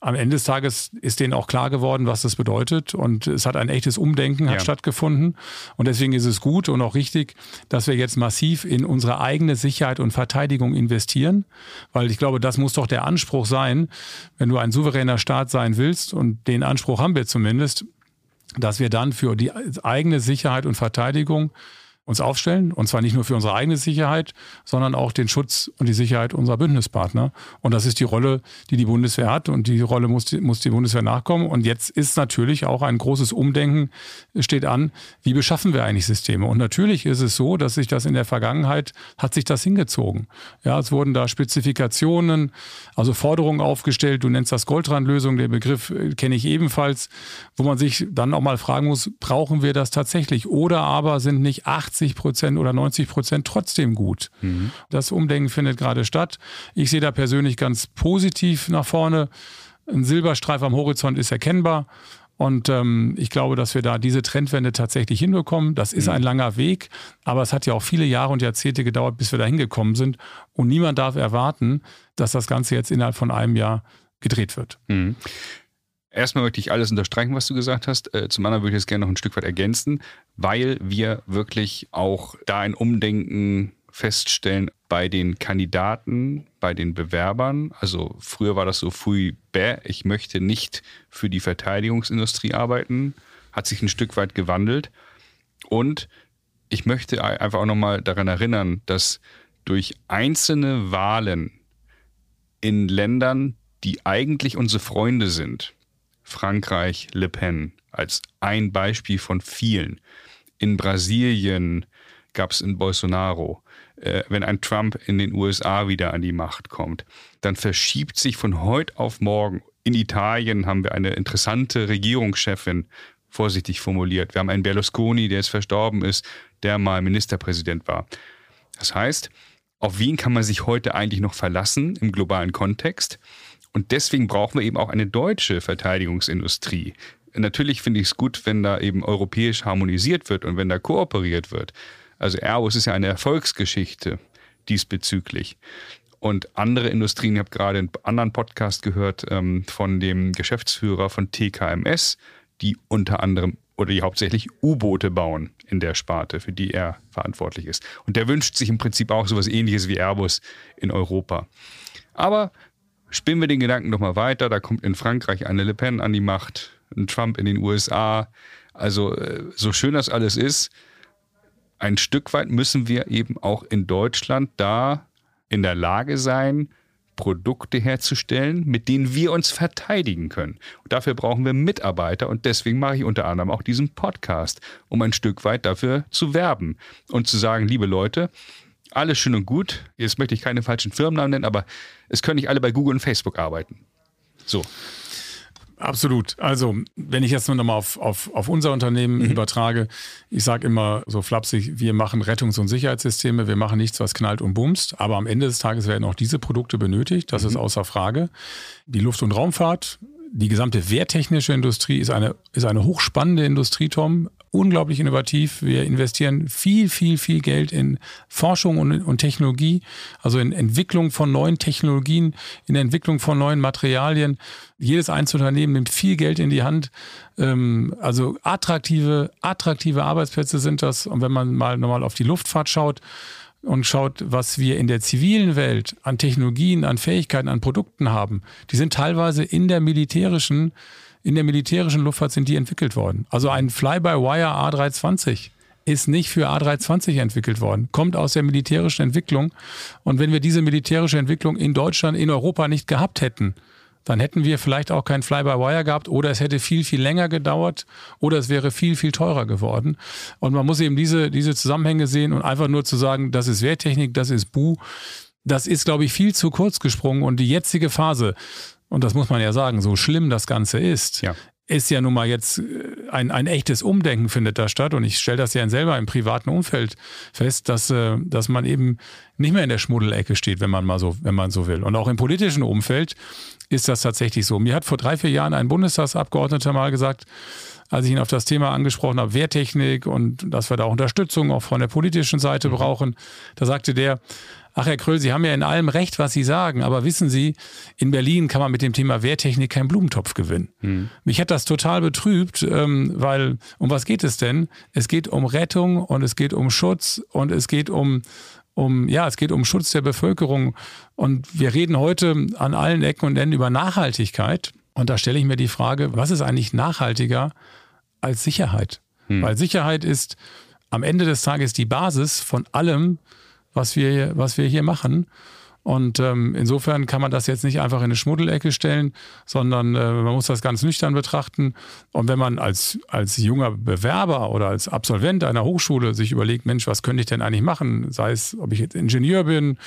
Speaker 2: am Ende des Tages ist denen auch klar geworden, was das bedeutet. Und es hat ein echtes Umdenken hat ja. stattgefunden. Und deswegen ist es gut und auch richtig, dass wir jetzt massiv in unsere eigene Sicherheit und Verteidigung investieren. Weil ich glaube, das muss doch der Anspruch sein, wenn du ein souveräner Staat sein willst. Und den Anspruch haben wir zumindest, dass wir dann für die eigene Sicherheit und Verteidigung uns aufstellen. Und zwar nicht nur für unsere eigene Sicherheit, sondern auch den Schutz und die Sicherheit unserer Bündnispartner. Und das ist die Rolle, die die Bundeswehr hat. Und die Rolle muss die, muss die Bundeswehr nachkommen. Und jetzt ist natürlich auch ein großes Umdenken steht an. Wie beschaffen wir eigentlich Systeme? Und natürlich ist es so, dass sich das in der Vergangenheit hat sich das hingezogen. Ja, es wurden da Spezifikationen, also Forderungen aufgestellt. Du nennst das Goldrandlösung. Der Begriff äh, kenne ich ebenfalls, wo man sich dann auch mal fragen muss, brauchen wir das tatsächlich? Oder aber sind nicht 80 80 Prozent oder 90 Prozent trotzdem gut. Mhm. Das Umdenken findet gerade statt. Ich sehe da persönlich ganz positiv nach vorne. Ein Silberstreif am Horizont ist erkennbar. Und ähm, ich glaube, dass wir da diese Trendwende tatsächlich hinbekommen. Das ist mhm. ein langer Weg, aber es hat ja auch viele Jahre und Jahrzehnte gedauert, bis wir da hingekommen sind. Und niemand darf erwarten, dass das Ganze jetzt innerhalb von einem Jahr gedreht wird. Mhm.
Speaker 1: Erstmal möchte ich alles unterstreichen, was du gesagt hast. Äh, zum anderen würde ich es gerne noch ein Stück weit ergänzen, weil wir wirklich auch da ein Umdenken feststellen bei den Kandidaten, bei den Bewerbern. Also früher war das so, fui bäh, ich möchte nicht für die Verteidigungsindustrie arbeiten, hat sich ein Stück weit gewandelt. Und ich möchte einfach auch nochmal daran erinnern, dass durch einzelne Wahlen in Ländern, die eigentlich unsere Freunde sind, Frankreich Le Pen als ein Beispiel von vielen. In Brasilien gab es in Bolsonaro. Äh, wenn ein Trump in den USA wieder an die Macht kommt, dann verschiebt sich von heute auf morgen. In Italien haben wir eine interessante Regierungschefin, vorsichtig formuliert. Wir haben einen Berlusconi, der jetzt verstorben ist, der mal Ministerpräsident war. Das heißt, auf wen kann man sich heute eigentlich noch verlassen im globalen Kontext? Und deswegen brauchen wir eben auch eine deutsche Verteidigungsindustrie. Natürlich finde ich es gut, wenn da eben europäisch harmonisiert wird und wenn da kooperiert wird. Also Airbus ist ja eine Erfolgsgeschichte diesbezüglich. Und andere Industrien, ich habe gerade einen anderen Podcast gehört ähm, von dem Geschäftsführer von TKMS, die unter anderem oder die hauptsächlich U-Boote bauen in der Sparte, für die er verantwortlich ist. Und der wünscht sich im Prinzip auch sowas ähnliches wie Airbus in Europa. Aber spinnen wir den Gedanken doch mal weiter. Da kommt in Frankreich eine Le Pen an die Macht, ein Trump in den USA. Also äh, so schön das alles ist, ein Stück weit müssen wir eben auch in Deutschland da in der Lage sein, Produkte herzustellen, mit denen wir uns verteidigen können. Und dafür brauchen wir Mitarbeiter und deswegen mache ich unter anderem auch diesen Podcast, um ein Stück weit dafür zu werben und zu sagen, liebe Leute, alles schön und gut, jetzt möchte ich keine falschen Firmennamen nennen, aber es können nicht alle bei Google und Facebook arbeiten. So.
Speaker 2: Absolut. Also, wenn ich jetzt nur nochmal auf, auf, auf unser Unternehmen mhm. übertrage, ich sage immer so flapsig, wir machen Rettungs- und Sicherheitssysteme, wir machen nichts, was knallt und bumst, aber am Ende des Tages werden auch diese Produkte benötigt, das mhm. ist außer Frage. Die Luft- und Raumfahrt, die gesamte wehrtechnische Industrie ist eine, ist eine hochspannende Industrie, Tom unglaublich innovativ. Wir investieren viel, viel, viel Geld in Forschung und, und Technologie, also in Entwicklung von neuen Technologien, in Entwicklung von neuen Materialien. Jedes Einzelunternehmen nimmt viel Geld in die Hand. Ähm, also attraktive, attraktive Arbeitsplätze sind das. Und wenn man mal nochmal auf die Luftfahrt schaut, und schaut, was wir in der zivilen Welt an Technologien, an Fähigkeiten, an Produkten haben, die sind teilweise in der militärischen in der militärischen Luftfahrt sind die entwickelt worden. Also ein Fly-by-Wire A320 ist nicht für A320 entwickelt worden, kommt aus der militärischen Entwicklung. Und wenn wir diese militärische Entwicklung in Deutschland, in Europa nicht gehabt hätten, dann hätten wir vielleicht auch kein Fly-by-Wire gehabt oder es hätte viel, viel länger gedauert oder es wäre viel, viel teurer geworden. Und man muss eben diese, diese Zusammenhänge sehen und einfach nur zu sagen, das ist Wehrtechnik, das ist Bu, das ist, glaube ich, viel zu kurz gesprungen. Und die jetzige Phase, und das muss man ja sagen, so schlimm das Ganze ist, ja. ist ja nun mal jetzt äh, ein, ein echtes Umdenken findet da statt. Und ich stelle das ja selber im privaten Umfeld fest, dass, äh, dass man eben nicht mehr in der Schmuddelecke steht, wenn man mal so, wenn man so will. Und auch im politischen Umfeld ist das tatsächlich so. Mir hat vor drei, vier Jahren ein Bundestagsabgeordneter mal gesagt, als ich ihn auf das Thema angesprochen habe, Wehrtechnik und dass wir da auch Unterstützung auch von der politischen Seite mhm. brauchen, da sagte der, Ach, Herr Kröll, Sie haben ja in allem recht, was Sie sagen, aber wissen Sie, in Berlin kann man mit dem Thema Wehrtechnik keinen Blumentopf gewinnen. Hm. Mich hat das total betrübt, ähm, weil, um was geht es denn? Es geht um Rettung und es geht um Schutz und es geht um, um, ja, es geht um Schutz der Bevölkerung. Und wir reden heute an allen Ecken und Enden über Nachhaltigkeit. Und da stelle ich mir die Frage, was ist eigentlich nachhaltiger als Sicherheit? Hm. Weil Sicherheit ist am Ende des Tages die Basis von allem, was wir, was wir hier machen. Und ähm, insofern kann man das jetzt nicht einfach in eine Schmuddelecke stellen, sondern äh, man muss das ganz nüchtern betrachten. Und wenn man als, als junger Bewerber oder als Absolvent einer Hochschule sich überlegt, Mensch, was könnte ich denn eigentlich machen, sei es, ob ich jetzt Ingenieur bin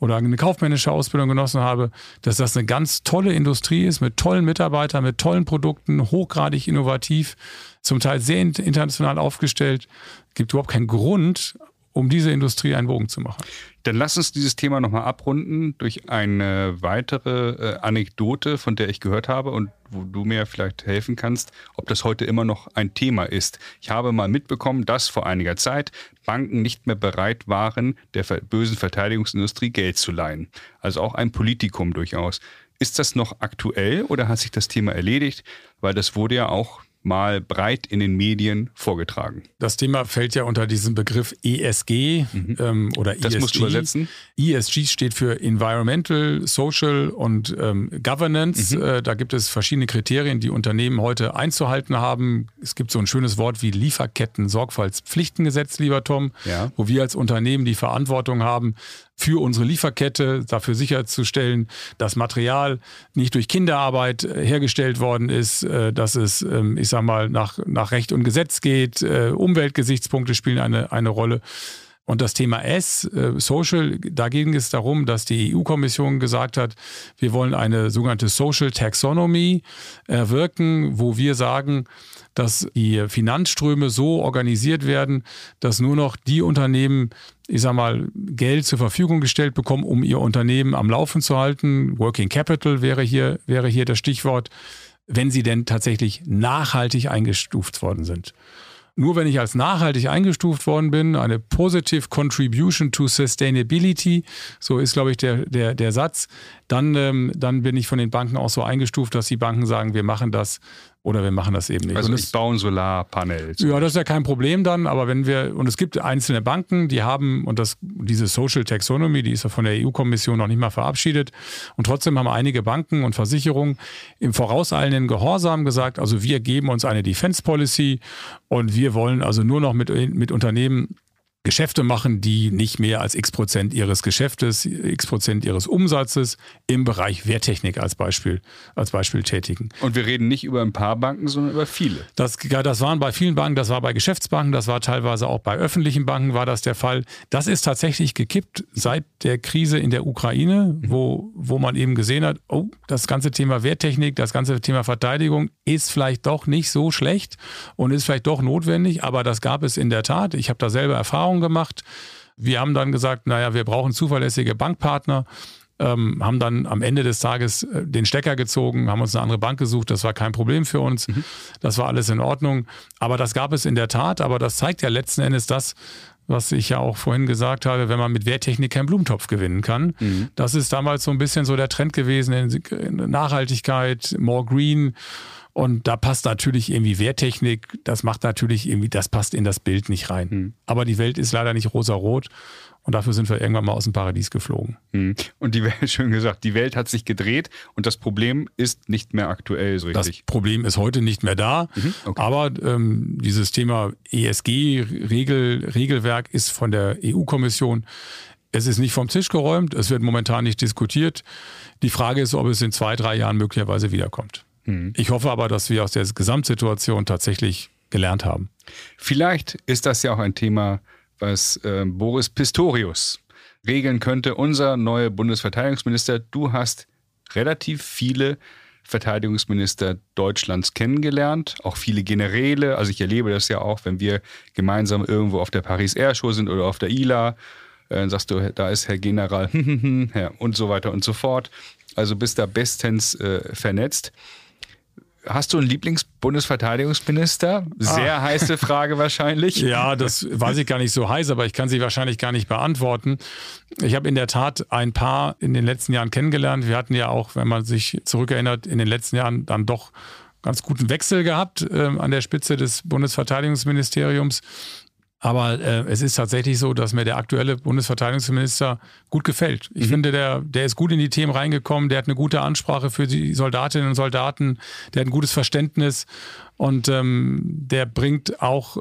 Speaker 2: oder eine kaufmännische Ausbildung genossen habe, dass das eine ganz tolle Industrie ist mit tollen Mitarbeitern, mit tollen Produkten, hochgradig innovativ, zum Teil sehr international aufgestellt. Es gibt überhaupt keinen Grund, um diese Industrie einen Bogen zu machen.
Speaker 1: Dann lass uns dieses Thema nochmal abrunden durch eine weitere äh, Anekdote, von der ich gehört habe und wo du mir vielleicht helfen kannst, ob das heute immer noch ein Thema ist. Ich habe mal mitbekommen, dass vor einiger Zeit Banken nicht mehr bereit waren, der bösen Verteidigungsindustrie Geld zu leihen. Also auch ein Politikum durchaus. Ist das noch aktuell oder hat sich das Thema erledigt? Weil das wurde ja auch mal breit in den Medien vorgetragen.
Speaker 2: Das Thema fällt ja unter diesen Begriff ESG mhm. ähm, oder ESG.
Speaker 1: Das musst du übersetzen.
Speaker 2: ESG steht für Environmental, Social und ähm, Governance. Mhm. Äh, da gibt es verschiedene Kriterien, die Unternehmen heute einzuhalten haben. Es gibt so ein schönes Wort wie Lieferketten-Sorgfaltspflichtengesetz, lieber Tom, ja. wo wir als Unternehmen die Verantwortung haben, für unsere Lieferkette, dafür sicherzustellen, dass Material nicht durch Kinderarbeit äh, hergestellt worden ist, äh, dass es, ähm, ich sag mal, nach, nach Recht und Gesetz geht. Äh, Umweltgesichtspunkte spielen eine, eine Rolle. Und das Thema S, Social, da ging es darum, dass die EU-Kommission gesagt hat, wir wollen eine sogenannte Social Taxonomy erwirken, wo wir sagen, dass die Finanzströme so organisiert werden, dass nur noch die Unternehmen, ich sag mal, Geld zur Verfügung gestellt bekommen, um ihr Unternehmen am Laufen zu halten. Working Capital wäre hier, wäre hier das Stichwort, wenn sie denn tatsächlich nachhaltig eingestuft worden sind. Nur wenn ich als nachhaltig eingestuft worden bin, eine Positive Contribution to Sustainability, so ist, glaube ich, der, der, der Satz, dann, ähm, dann bin ich von den Banken auch so eingestuft, dass die Banken sagen, wir machen das oder wir machen das eben nicht.
Speaker 1: Also
Speaker 2: ich
Speaker 1: baue ein Solarpanel.
Speaker 2: Ja, das ist ja kein Problem dann, aber wenn wir, und es gibt einzelne Banken, die haben, und das, diese Social Taxonomy, die ist ja von der EU-Kommission noch nicht mal verabschiedet, und trotzdem haben einige Banken und Versicherungen im vorauseilenden Gehorsam gesagt, also wir geben uns eine Defense Policy und wir wollen also nur noch mit, mit Unternehmen Geschäfte machen, die nicht mehr als x Prozent ihres Geschäftes, x Prozent ihres Umsatzes im Bereich Wehrtechnik als Beispiel, als Beispiel tätigen.
Speaker 1: Und wir reden nicht über ein paar Banken, sondern über viele.
Speaker 2: Das, ja, das waren bei vielen Banken, das war bei Geschäftsbanken, das war teilweise auch bei öffentlichen Banken war das der Fall. Das ist tatsächlich gekippt seit der Krise in der Ukraine, wo, wo man eben gesehen hat, oh, das ganze Thema Wehrtechnik, das ganze Thema Verteidigung ist vielleicht doch nicht so schlecht und ist vielleicht doch notwendig, aber das gab es in der Tat. Ich habe da selber Erfahrung Erfahrung gemacht. Wir haben dann gesagt, naja, wir brauchen zuverlässige Bankpartner. Ähm, haben dann am Ende des Tages äh, den Stecker gezogen, haben uns eine andere Bank gesucht. Das war kein Problem für uns. Mhm. Das war alles in Ordnung. Aber das gab es in der Tat. Aber das zeigt ja letzten Endes das, was ich ja auch vorhin gesagt habe, wenn man mit Wehrtechnik keinen Blumentopf gewinnen kann. Mhm. Das ist damals so ein bisschen so der Trend gewesen in Nachhaltigkeit, more green. Und da passt natürlich irgendwie Wehrtechnik, das macht natürlich irgendwie, das passt in das Bild nicht rein. Mhm. Aber die Welt ist leider nicht rosa-rot. Und dafür sind wir irgendwann mal aus dem Paradies geflogen.
Speaker 1: Mhm. Und die Welt, schön gesagt, die Welt hat sich gedreht und das Problem ist nicht mehr aktuell so
Speaker 2: richtig. Das Problem ist heute nicht mehr da. Mhm. Okay. Aber ähm, dieses Thema ESG-Regelwerk ist von der EU-Kommission es ist nicht vom Tisch geräumt, es wird momentan nicht diskutiert. Die Frage ist, ob es in zwei, drei Jahren möglicherweise wiederkommt. Mhm. Ich hoffe aber, dass wir aus der Gesamtsituation tatsächlich gelernt haben.
Speaker 1: Vielleicht ist das ja auch ein Thema, was äh, Boris Pistorius regeln könnte, unser neuer Bundesverteidigungsminister. Du hast relativ viele Verteidigungsminister Deutschlands kennengelernt, auch viele Generäle. Also ich erlebe das ja auch, wenn wir gemeinsam irgendwo auf der Paris Air Show sind oder auf der ILA. Äh, sagst du, da ist Herr General und so weiter und so fort. Also bist da bestens äh, vernetzt. Hast du einen Lieblingsbundesverteidigungsminister? Sehr ah. heiße Frage wahrscheinlich.
Speaker 2: Ja, das weiß ich gar nicht so heiß, aber ich kann sie wahrscheinlich gar nicht beantworten. Ich habe in der Tat ein paar in den letzten Jahren kennengelernt. Wir hatten ja auch, wenn man sich zurückerinnert, in den letzten Jahren dann doch ganz guten Wechsel gehabt äh, an der Spitze des Bundesverteidigungsministeriums. Aber äh, es ist tatsächlich so, dass mir der aktuelle Bundesverteidigungsminister gut gefällt. Ich mhm. finde, der, der ist gut in die Themen reingekommen, der hat eine gute Ansprache für die Soldatinnen und Soldaten, der hat ein gutes Verständnis und ähm, der bringt auch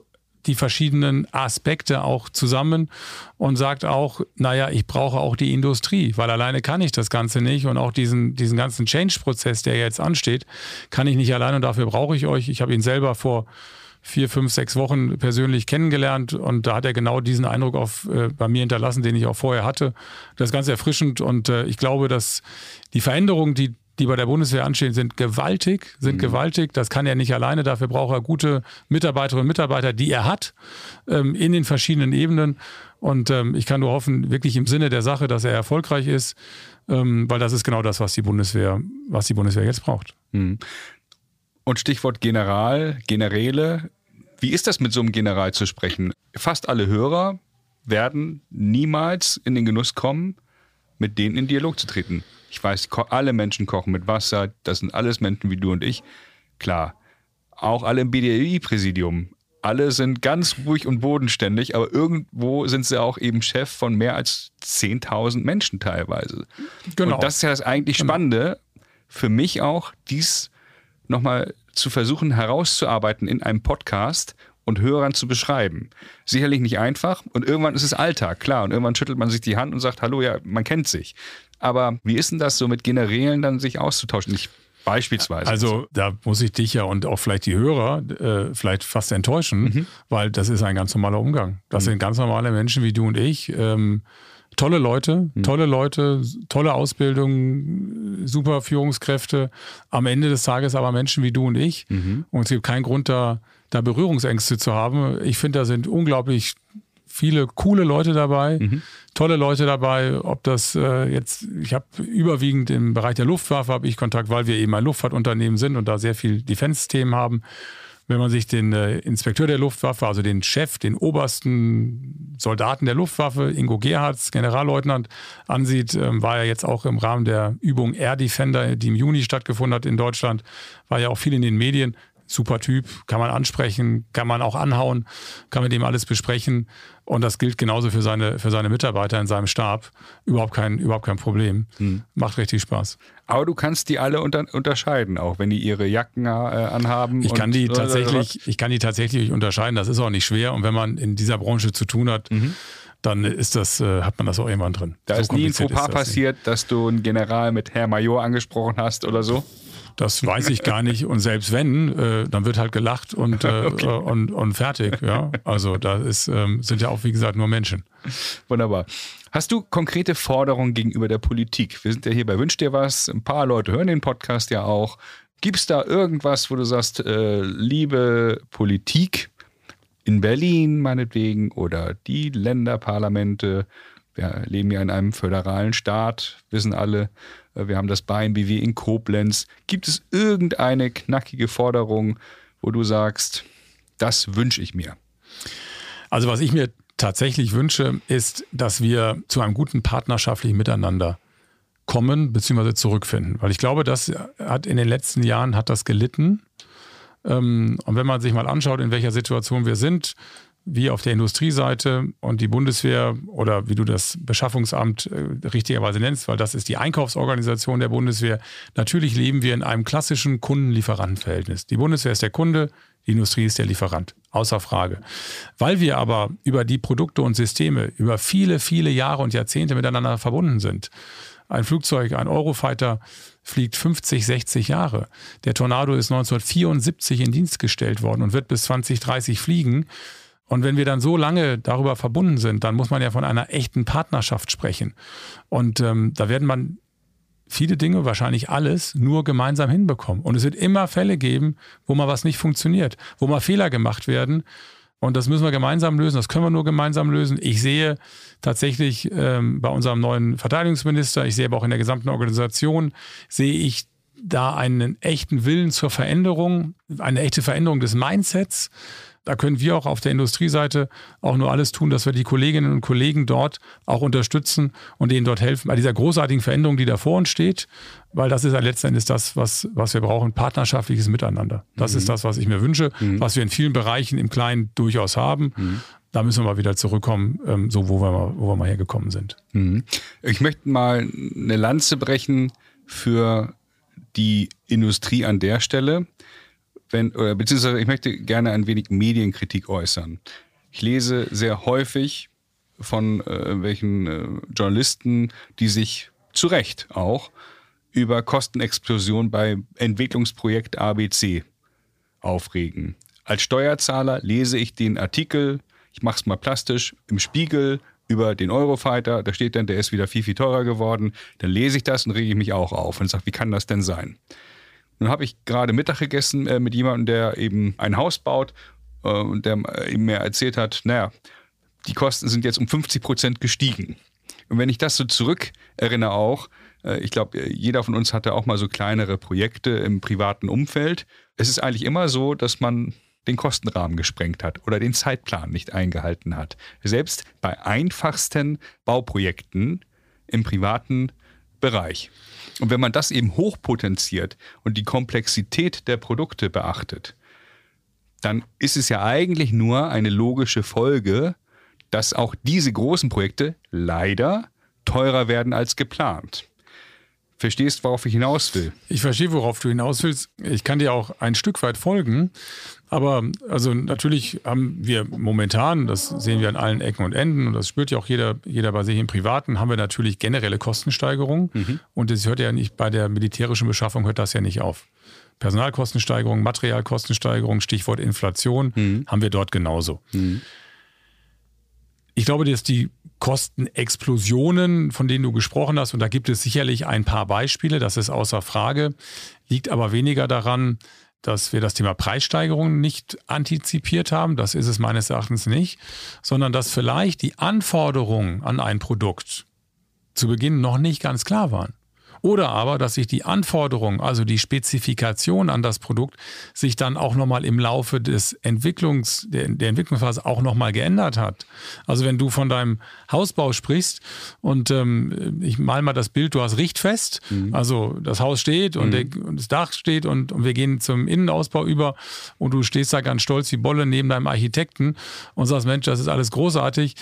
Speaker 2: die verschiedenen Aspekte auch zusammen und sagt auch, naja, ich brauche auch die Industrie, weil alleine kann ich das Ganze nicht und auch diesen, diesen ganzen Change-Prozess, der jetzt ansteht, kann ich nicht alleine und dafür brauche ich euch. Ich habe ihn selber vor vier, fünf, sechs Wochen persönlich kennengelernt und da hat er genau diesen Eindruck auf, äh, bei mir hinterlassen, den ich auch vorher hatte. Das ist ganz erfrischend und äh, ich glaube, dass die Veränderungen, die die bei der Bundeswehr anstehen, sind gewaltig, sind mhm. gewaltig. Das kann er nicht alleine. Dafür braucht er gute Mitarbeiterinnen und Mitarbeiter, die er hat, ähm, in den verschiedenen Ebenen. Und ähm, ich kann nur hoffen, wirklich im Sinne der Sache, dass er erfolgreich ist, ähm, weil das ist genau das, was die Bundeswehr, was die Bundeswehr jetzt braucht. Mhm.
Speaker 1: Und Stichwort General, Generäle. Wie ist das mit so einem General zu sprechen? Fast alle Hörer werden niemals in den Genuss kommen, mit denen in Dialog zu treten. Ich weiß, alle Menschen kochen mit Wasser, das sind alles Menschen wie du und ich. Klar, auch alle im BDI-Präsidium. Alle sind ganz ruhig und bodenständig, aber irgendwo sind sie auch eben Chef von mehr als 10.000 Menschen teilweise. Genau. Und das ist ja das eigentlich genau. Spannende für mich auch, dies nochmal zu versuchen herauszuarbeiten in einem Podcast und Hörern zu beschreiben. Sicherlich nicht einfach und irgendwann ist es Alltag, klar. Und irgendwann schüttelt man sich die Hand und sagt, hallo, ja, man kennt sich. Aber wie ist denn das so mit Generälen dann sich auszutauschen? Ich Beispielsweise.
Speaker 2: Also da muss ich dich ja und auch vielleicht die Hörer äh, vielleicht fast enttäuschen, mhm. weil das ist ein ganz normaler Umgang. Das mhm. sind ganz normale Menschen wie du und ich. Ähm, tolle Leute, mhm. tolle Leute, tolle Ausbildung, super Führungskräfte. Am Ende des Tages aber Menschen wie du und ich. Mhm. Und es gibt keinen Grund, da, da Berührungsängste zu haben. Ich finde, da sind unglaublich viele coole Leute dabei, mhm. tolle Leute dabei. Ob das äh, jetzt, ich habe überwiegend im Bereich der Luftwaffe habe ich Kontakt, weil wir eben ein Luftfahrtunternehmen sind und da sehr viel Defense-Themen haben. Wenn man sich den äh, Inspekteur der Luftwaffe, also den Chef, den obersten Soldaten der Luftwaffe, Ingo Gerhards, Generalleutnant, ansieht, ähm, war er jetzt auch im Rahmen der Übung Air Defender, die im Juni stattgefunden hat in Deutschland, war ja auch viel in den Medien super Typ, kann man ansprechen, kann man auch anhauen, kann mit dem alles besprechen. Und das gilt genauso für seine, für seine Mitarbeiter in seinem Stab. Überhaupt kein, überhaupt kein Problem. Hm. Macht richtig Spaß.
Speaker 1: Aber du kannst die alle unter, unterscheiden, auch wenn die ihre Jacken äh, anhaben.
Speaker 2: Ich kann die tatsächlich, ich kann die tatsächlich unterscheiden. Das ist auch nicht schwer. Und wenn man in dieser Branche zu tun hat, mhm dann ist das, äh, hat man das auch irgendwann drin.
Speaker 1: Da so ist nie ein Fauxpas passiert, dass du einen General mit Herr Major angesprochen hast oder so?
Speaker 2: Das weiß ich gar nicht. Und selbst wenn, äh, dann wird halt gelacht und, äh, okay. und, und fertig. Ja? Also da ist, ähm, sind ja auch, wie gesagt, nur Menschen.
Speaker 1: Wunderbar. Hast du konkrete Forderungen gegenüber der Politik? Wir sind ja hier bei Wünsch dir was. Ein paar Leute hören den Podcast ja auch. Gibt es da irgendwas, wo du sagst, äh, liebe Politik in Berlin meinetwegen oder die Länderparlamente, wir leben ja in einem föderalen Staat, wissen alle, äh, wir haben das BNBW in Koblenz. Gibt es irgendeine knackige Forderung, wo du sagst, das wünsche ich mir?
Speaker 2: Also was ich mir tatsächlich wünsche, ist, dass wir zu einem guten partnerschaftlichen Miteinander kommen bzw. zurückfinden. Weil ich glaube, das hat in den letzten Jahren hat das gelitten. Ähm, und wenn man sich mal anschaut, in welcher Situation wir sind, wie auf der Industrieseite und die Bundeswehr oder wie du das Beschaffungsamt äh, richtigerweise nennst, weil das ist die Einkaufsorganisation der Bundeswehr. Natürlich leben wir in einem klassischen Kunden-Lieferanten-Verhältnis. Die Bundeswehr ist der Kunde, die Industrie ist der Lieferant, außer Frage. Weil wir aber über die Produkte und Systeme über viele, viele Jahre und Jahrzehnte miteinander verbunden sind. Ein Flugzeug, ein Eurofighter fliegt 50, 60 Jahre. Der Tornado ist 1974 in Dienst gestellt worden und wird bis 2030 fliegen. Und wenn wir dann so lange darüber verbunden sind, dann muss man ja von einer echten Partnerschaft sprechen. Und ähm, da werden man viele Dinge, wahrscheinlich alles, nur gemeinsam hinbekommen. Und es wird immer Fälle geben, wo mal was nicht funktioniert, wo mal Fehler gemacht werden. Und das müssen wir gemeinsam lösen. Das können wir nur gemeinsam lösen. Ich sehe tatsächlich ähm, bei unserem neuen Verteidigungsminister, ich sehe aber auch in der gesamten Organisation, sehe ich da einen echten Willen zur Veränderung, eine echte Veränderung des Mindsets da können wir auch auf der Industrieseite auch nur alles tun, dass wir die Kolleginnen und Kollegen dort auch unterstützen und denen dort helfen bei dieser großartigen Veränderung, die da vor uns steht, weil das ist ja letzten Endes das, was, was wir brauchen, partnerschaftliches Miteinander. Das mhm. ist das, was ich mir wünsche, mhm. was wir in vielen Bereichen im Kleinen durchaus haben. Mhm. Da müssen wir mal wieder zurückkommen, ähm, so wo wir mal, wo wir mal hergekommen sind.
Speaker 1: Mhm. Ich möchte mal eine Lanze brechen für die Industrie an der Stelle wenn, oder, beziehungsweise ich möchte gerne ein wenig Medienkritik äußern. Ich lese sehr häufig von äh, welchen äh, Journalisten, die sich zu Recht auch über Kostenexplosion bei Entwicklungsprojekt ABC aufregen. Als Steuerzahler lese ich den Artikel, ich mache es mal plastisch, im Spiegel über den Eurofighter, da steht dann, der ist wieder viel, viel teurer geworden. Dann lese ich das und rege ich mich auch auf und sage, wie kann das denn sein? Nun habe ich gerade Mittag gegessen äh, mit jemandem, der eben ein Haus baut äh, und der äh, eben mir erzählt hat, naja, die Kosten sind jetzt um 50 Prozent gestiegen. Und wenn ich das so zurück erinnere auch, äh, ich glaube, jeder von uns hatte auch mal so kleinere Projekte im privaten Umfeld. Es ist eigentlich immer so, dass man den Kostenrahmen gesprengt hat oder den Zeitplan nicht eingehalten hat. Selbst bei einfachsten Bauprojekten im privaten Bereich. Und wenn man das eben hochpotenziert und die Komplexität der Produkte beachtet, dann ist es ja eigentlich nur eine logische Folge, dass auch diese großen Projekte leider teurer werden als geplant. Verstehst, worauf ich hinaus will.
Speaker 2: Ich verstehe, worauf du hinaus willst. Ich kann dir auch ein Stück weit folgen. Aber also natürlich haben wir momentan, das sehen wir an allen Ecken und Enden, und das spürt ja auch jeder, jeder bei sich im Privaten, haben wir natürlich generelle Kostensteigerungen. Mhm. Und das hört ja nicht bei der militärischen Beschaffung hört das ja nicht auf. Personalkostensteigerung, Materialkostensteigerung, Stichwort Inflation, mhm. haben wir dort genauso. Mhm. Ich glaube, dass die Kostenexplosionen, von denen du gesprochen hast, und da gibt es sicherlich ein paar Beispiele, das ist außer Frage, liegt aber weniger daran, dass wir das Thema Preissteigerung nicht antizipiert haben, das ist es meines Erachtens nicht, sondern dass vielleicht die Anforderungen an ein Produkt zu Beginn noch nicht ganz klar waren. Oder aber, dass sich die Anforderungen, also die Spezifikation an das Produkt, sich dann auch nochmal im Laufe des Entwicklungs, der, der Entwicklungsphase auch nochmal geändert hat. Also wenn du von deinem Hausbau sprichst und ähm, ich mal mal das Bild, du hast Richtfest, mhm. also das Haus steht und, mhm. der, und, das Dach steht und, und wir gehen zum Innenausbau über und du stehst da ganz stolz wie Bolle neben deinem Architekten und sagst, Mensch, das ist alles großartig.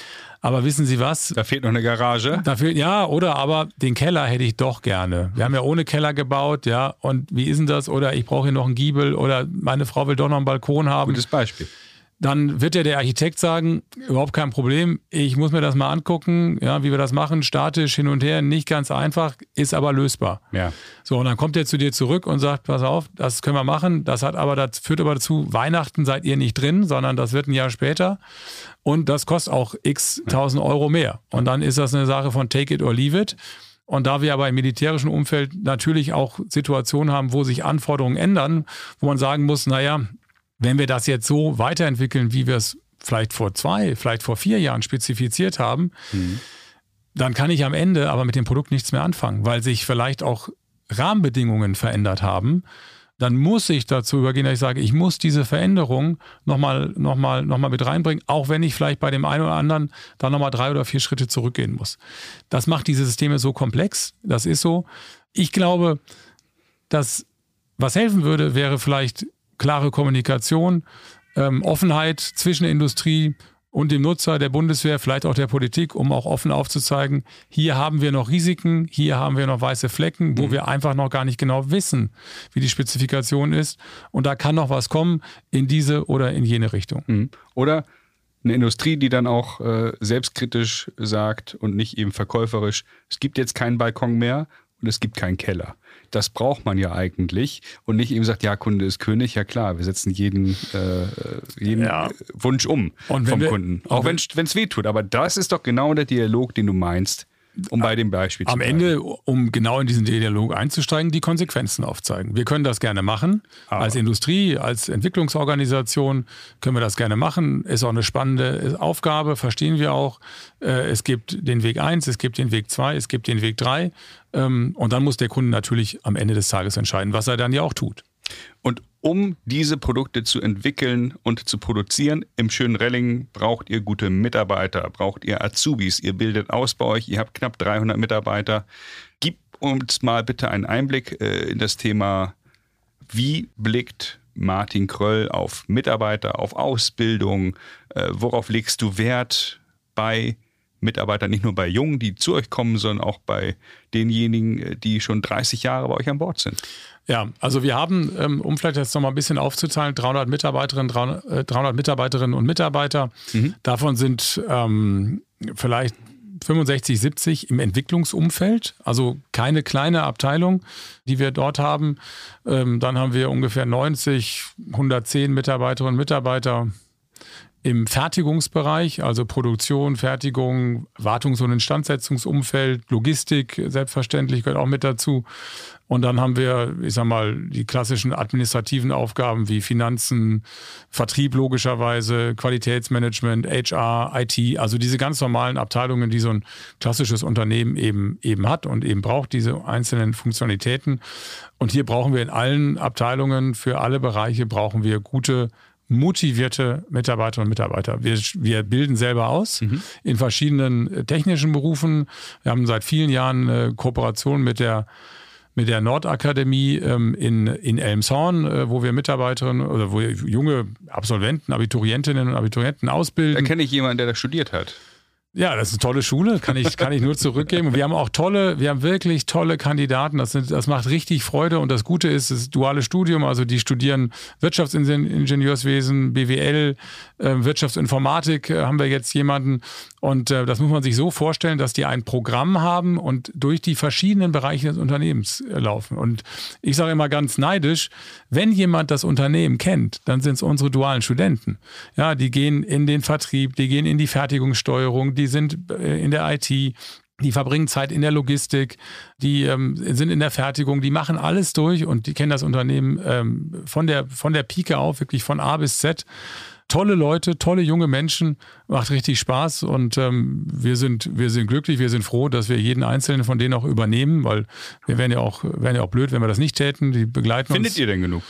Speaker 2: Aber wissen Sie was?
Speaker 1: Da fehlt noch eine Garage.
Speaker 2: Da fehlt, ja, oder aber den Keller hätte ich doch gerne. Wir haben ja ohne Keller gebaut, ja. Und wie ist denn das? Oder ich brauche hier noch einen Giebel oder meine Frau will doch noch einen Balkon haben.
Speaker 1: Gutes Beispiel
Speaker 2: dann wird ja der Architekt sagen, überhaupt kein Problem, ich muss mir das mal angucken, ja, wie wir das machen, statisch hin und her, nicht ganz einfach, ist aber lösbar.
Speaker 1: Ja.
Speaker 2: So, und dann kommt er zu dir zurück und sagt, pass auf, das können wir machen, das hat aber, das führt aber dazu, Weihnachten seid ihr nicht drin, sondern das wird ein Jahr später und das kostet auch x tausend Euro mehr. Und dann ist das eine Sache von take it or leave it. Und da wir aber im militärischen Umfeld natürlich auch Situationen haben, wo sich Anforderungen ändern, wo man sagen muss, naja, wenn wir das jetzt so weiterentwickeln, wie wir es vielleicht vor zwei, vielleicht vor vier Jahren spezifiziert haben, mhm. dann kann ich am Ende aber mit dem Produkt nichts mehr anfangen, weil sich vielleicht auch Rahmenbedingungen verändert haben. Dann muss ich dazu übergehen, dass ich sage, ich muss diese Veränderung nochmal noch mal, noch mal mit reinbringen, auch wenn ich vielleicht bei dem einen oder anderen dann nochmal drei oder vier Schritte zurückgehen muss. Das macht diese Systeme so komplex. Das ist so. Ich glaube, dass was helfen würde, wäre vielleicht klare Kommunikation, ähm, Offenheit zwischen der Industrie und dem Nutzer, der Bundeswehr, vielleicht auch der Politik, um auch offen aufzuzeigen, hier haben wir noch Risiken, hier haben wir noch weiße Flecken, wo mhm. wir einfach noch gar nicht genau wissen, wie die Spezifikation ist. Und da kann noch was kommen in diese oder in jene Richtung.
Speaker 1: Mhm. Oder eine Industrie, die dann auch äh, selbstkritisch sagt und nicht eben verkäuferisch, es gibt jetzt keinen Balkon mehr und es gibt keinen Keller das braucht man ja eigentlich und nicht eben sagt, ja, Kunde ist König, ja klar, wir setzen jeden, äh, jeden ja. Wunsch um vom wir, Kunden, auch wenn es weh tut. Aber das ist doch genau der Dialog, den du meinst. Um bei dem Beispiel
Speaker 2: zu Am bleiben. Ende, um genau in diesen Dialog einzusteigen, die Konsequenzen aufzeigen. Wir können das gerne machen. Aber. Als Industrie, als Entwicklungsorganisation können wir das gerne machen. Ist auch eine spannende Aufgabe, verstehen wir auch. Äh, es gibt den Weg 1, es gibt den Weg 2, es gibt den Weg 3. Ähm, und dann muss der Kunde natürlich am Ende des Tages entscheiden, was er dann ja auch tut.
Speaker 1: Und um diese Produkte zu entwickeln und zu produzieren, im schönen Relling braucht ihr gute Mitarbeiter, braucht ihr Azubis, ihr bildet aus bei euch, ihr habt knapp 300 Mitarbeiter. Gib uns mal bitte einen Einblick äh, in das Thema, wie blickt Martin Kröll auf Mitarbeiter, auf Ausbildung, äh, worauf legst du Wert bei Mitarbeitern, nicht nur bei Jungen, die zu euch kommen, sondern auch bei denjenigen, äh, die schon 30 Jahre bei euch an Bord sind?
Speaker 2: Ja, also wir haben, ähm, um vielleicht jetzt noch mal ein bisschen aufzuzahlen, 300 Mitarbeiterinnen, 300, 300 Mitarbeiterinnen und Mitarbeiter. Mhm. Davon sind ähm, vielleicht 65, 70 im Entwicklungsumfeld, also keine kleine Abteilung, die wir dort haben. Ähm, dann haben wir ungefähr 90, 110 Mitarbeiterinnen und Mitarbeiter im Fertigungsbereich, also Produktion, Fertigung, Wartungs- und Instandsetzungsumfeld, Logistik selbstverständlich gehört auch mit dazu. Und dann haben wir, ich sag mal, die klassischen administrativen Aufgaben wie Finanzen, Vertrieb logischerweise, Qualitätsmanagement, HR, IT, also diese ganz normalen Abteilungen, die so ein klassisches Unternehmen eben, eben hat und eben braucht, diese einzelnen Funktionalitäten. Und hier brauchen wir in allen Abteilungen, für alle Bereiche brauchen wir gute motivierte Mitarbeiterinnen und Mitarbeiter. Wir, wir bilden selber aus mhm. in verschiedenen äh, technischen Berufen. Wir haben seit vielen Jahren eine Kooperation mit der mit der Nordakademie ähm, in, in Elmshorn, äh, wo wir Mitarbeiterinnen oder wo junge Absolventen, Abiturientinnen und Abiturienten ausbilden.
Speaker 1: Da kenne ich jemanden, der da studiert hat.
Speaker 2: Ja, das ist eine tolle Schule, kann ich, kann ich nur zurückgeben. Und wir haben auch tolle, wir haben wirklich tolle Kandidaten. Das, sind, das macht richtig Freude. Und das Gute ist, das duale Studium, also die studieren Wirtschaftsingenieurswesen, BWL, äh, Wirtschaftsinformatik, äh, haben wir jetzt jemanden. Und äh, das muss man sich so vorstellen, dass die ein Programm haben und durch die verschiedenen Bereiche des Unternehmens laufen. Und ich sage immer ganz neidisch, wenn jemand das Unternehmen kennt, dann sind es unsere dualen Studenten. Ja, die gehen in den Vertrieb, die gehen in die Fertigungssteuerung, die sind äh, in der IT, die verbringen Zeit in der Logistik, die ähm, sind in der Fertigung, die machen alles durch und die kennen das Unternehmen ähm, von, der, von der Pike auf, wirklich von A bis Z. Tolle Leute, tolle junge Menschen, macht richtig Spaß und ähm, wir, sind, wir sind glücklich, wir sind froh, dass wir jeden einzelnen von denen auch übernehmen, weil wir wären ja auch, wären ja auch blöd, wenn wir das nicht täten. Die begleiten
Speaker 1: Findet
Speaker 2: uns.
Speaker 1: ihr denn genug?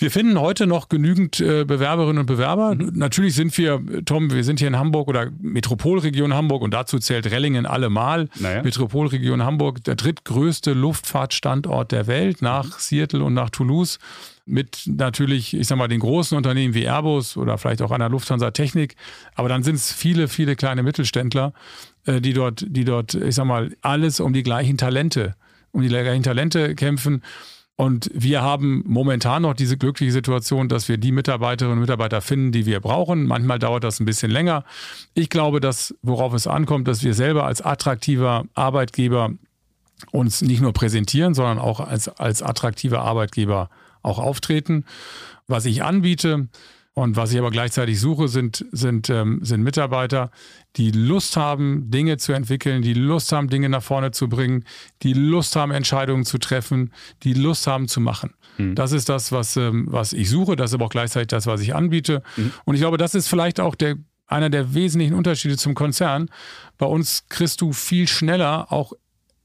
Speaker 2: Wir finden heute noch genügend äh, Bewerberinnen und Bewerber. Mhm. Natürlich sind wir, Tom, wir sind hier in Hamburg oder Metropolregion Hamburg und dazu zählt Rellingen allemal.
Speaker 1: Naja.
Speaker 2: Metropolregion Hamburg, der drittgrößte Luftfahrtstandort der Welt nach Seattle und nach Toulouse. Mit natürlich, ich sag mal, den großen Unternehmen wie Airbus oder vielleicht auch einer Lufthansa Technik. Aber dann sind es viele, viele kleine Mittelständler, äh, die dort, die dort, ich sag mal, alles um die gleichen Talente, um die gleichen Talente kämpfen. Und wir haben momentan noch diese glückliche Situation, dass wir die Mitarbeiterinnen und Mitarbeiter finden, die wir brauchen. Manchmal dauert das ein bisschen länger. Ich glaube, dass worauf es ankommt, dass wir selber als attraktiver Arbeitgeber uns nicht nur präsentieren, sondern auch als, als attraktiver Arbeitgeber auch auftreten. Was ich anbiete, und was ich aber gleichzeitig suche, sind, sind, ähm, sind Mitarbeiter, die Lust haben, Dinge zu entwickeln, die Lust haben, Dinge nach vorne zu bringen, die Lust haben, Entscheidungen zu treffen, die Lust haben zu machen. Mhm. Das ist das, was, ähm, was ich suche, das ist aber auch gleichzeitig das, was ich anbiete. Mhm. Und ich glaube, das ist vielleicht auch der, einer der wesentlichen Unterschiede zum Konzern. Bei uns kriegst du viel schneller auch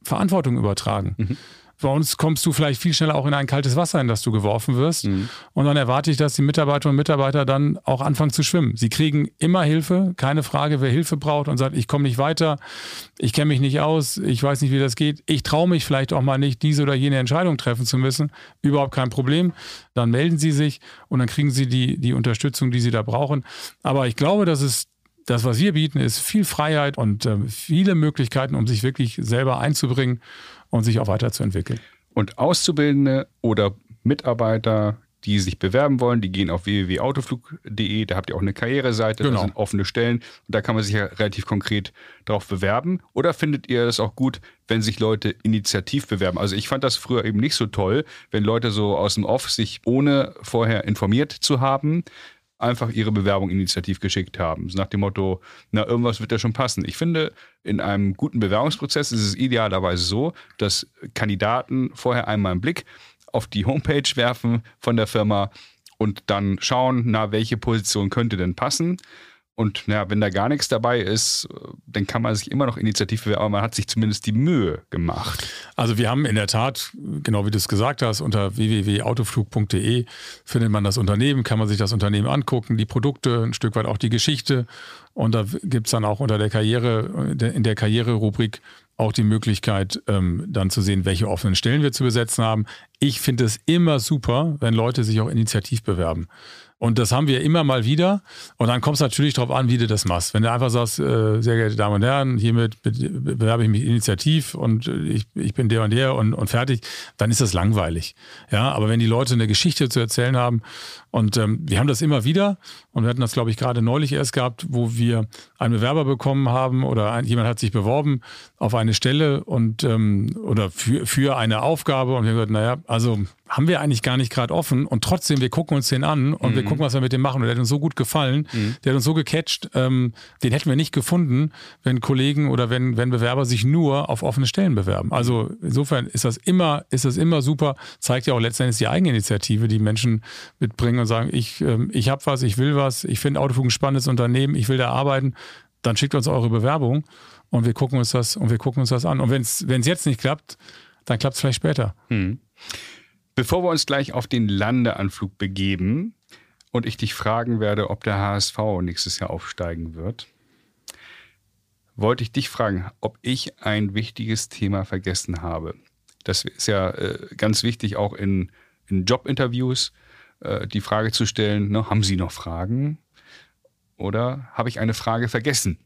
Speaker 2: Verantwortung übertragen. Mhm. Bei uns kommst du vielleicht viel schneller auch in ein kaltes Wasser, in das du geworfen wirst. Mhm. Und dann erwarte ich, dass die Mitarbeiterinnen und Mitarbeiter dann auch anfangen zu schwimmen. Sie kriegen immer Hilfe, keine Frage, wer Hilfe braucht und sagt, ich komme nicht weiter, ich kenne mich nicht aus, ich weiß nicht, wie das geht, ich traue mich vielleicht auch mal nicht, diese oder jene Entscheidung treffen zu müssen. Überhaupt kein Problem. Dann melden sie sich und dann kriegen sie die, die Unterstützung, die sie da brauchen. Aber ich glaube, dass es das, was wir bieten, ist viel Freiheit und äh, viele Möglichkeiten, um sich wirklich selber einzubringen und sich auch weiterzuentwickeln.
Speaker 1: Und Auszubildende oder Mitarbeiter, die sich bewerben wollen, die gehen auf www.autoflug.de, da habt ihr auch eine Karriereseite, genau. da sind offene Stellen und da kann man sich ja relativ konkret darauf bewerben. Oder findet ihr das auch gut, wenn sich Leute initiativ bewerben? Also ich fand das früher eben nicht so toll, wenn Leute so aus dem Off sich ohne vorher informiert zu haben, einfach ihre Bewerbung initiativ geschickt haben. nach dem Motto, na, irgendwas wird ja schon passen. Ich finde, in einem guten Bewerbungsprozess ist es idealerweise so, dass Kandidaten vorher einmal einen Blick auf die Homepage werfen von der Firma und dann schauen, na, welche Position könnte denn passen und ja, wenn da gar nichts dabei ist, dann kann man sich immer noch Initiative bewerben, aber man hat sich zumindest die Mühe gemacht.
Speaker 2: Also wir haben in der Tat, genau wie du es gesagt hast, unter www.autoflug.de findet man das Unternehmen, kann man sich das Unternehmen angucken, die Produkte, ein Stück weit auch die Geschichte. Und da gibt es dann auch unter der Karriere, in der Karriere-Rubrik auch die Möglichkeit, ähm, dann zu sehen, welche offenen Stellen wir zu besetzen haben. Ich finde es immer super, wenn Leute sich auch initiativ bewerben. Und das haben wir immer mal wieder. Und dann kommt es natürlich darauf an, wie du das machst. Wenn du einfach sagst, äh, sehr geehrte Damen und Herren, hiermit bewerbe ich mich initiativ und ich, ich bin der und der und, und fertig, dann ist das langweilig. Ja, aber wenn die Leute eine Geschichte zu erzählen haben und ähm, wir haben das immer wieder und wir hatten das, glaube ich, gerade neulich erst gehabt, wo wir einen Bewerber bekommen haben oder ein, jemand hat sich beworben auf eine Stelle und ähm, oder für, für eine Aufgabe und wir haben gesagt, naja, also haben wir eigentlich gar nicht gerade offen und trotzdem, wir gucken uns den an und mhm. wir gucken, was wir mit dem machen. Und der hat uns so gut gefallen, mhm. der hat uns so gecatcht, ähm, den hätten wir nicht gefunden, wenn Kollegen oder wenn, wenn Bewerber sich nur auf offene Stellen bewerben. Also insofern ist das immer, ist das immer super, zeigt ja auch letztendlich die Eigeninitiative, die Menschen mitbringen und sagen, ich, ähm, ich habe was, ich will was, ich finde Autoflug ein spannendes Unternehmen, ich will da arbeiten, dann schickt uns eure Bewerbung und wir gucken uns das und wir gucken uns das an. Und wenn es jetzt nicht klappt, dann klappt es vielleicht später.
Speaker 1: Mhm. Bevor wir uns gleich auf den Landeanflug begeben und ich dich fragen werde, ob der HSV nächstes Jahr aufsteigen wird, wollte ich dich fragen, ob ich ein wichtiges Thema vergessen habe. Das ist ja äh, ganz wichtig, auch in, in Jobinterviews äh, die Frage zu stellen, ne, haben Sie noch Fragen? Oder habe ich eine Frage vergessen?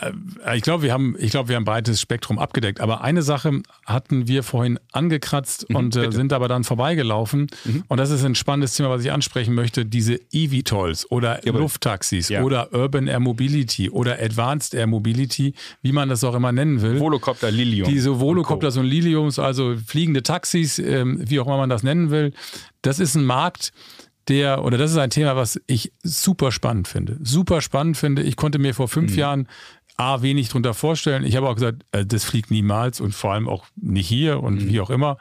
Speaker 2: Äh, ich glaube, wir haben, ich glaube, wir haben ein breites Spektrum abgedeckt. Aber eine Sache hatten wir vorhin angekratzt mhm, und äh, sind aber dann vorbeigelaufen. Mhm. Und das ist ein spannendes Thema, was ich ansprechen möchte. Diese EVTOLs oder ja, Lufttaxis ja. oder Urban Air Mobility oder Advanced Air Mobility, wie man das auch immer nennen will.
Speaker 1: Volocopter Lilium.
Speaker 2: Diese Volocopters und, und Liliums, also fliegende Taxis, ähm, wie auch immer man das nennen will. Das ist ein Markt, der, oder das ist ein Thema, was ich super spannend finde. Super spannend finde. Ich konnte mir vor fünf mhm. Jahren A, wenig drunter vorstellen. Ich habe auch gesagt, äh, das fliegt niemals und vor allem auch nicht hier und mhm. wie auch immer.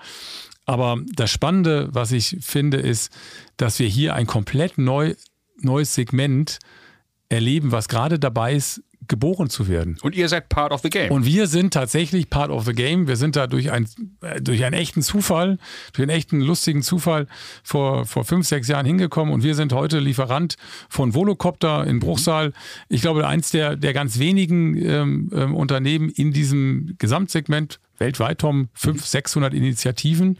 Speaker 2: Aber das Spannende, was ich finde, ist, dass wir hier ein komplett neu, neues Segment erleben, was gerade dabei ist, geboren zu werden.
Speaker 1: Und ihr seid part of the game.
Speaker 2: Und wir sind tatsächlich part of the game. Wir sind da durch, ein, äh, durch einen echten Zufall, durch einen echten lustigen Zufall vor, vor fünf, sechs Jahren hingekommen und wir sind heute Lieferant von Volocopter in Bruchsal. Ich glaube, eins der, der ganz wenigen ähm, ähm, Unternehmen in diesem Gesamtsegment weltweit, Tom, 500, 600 Initiativen.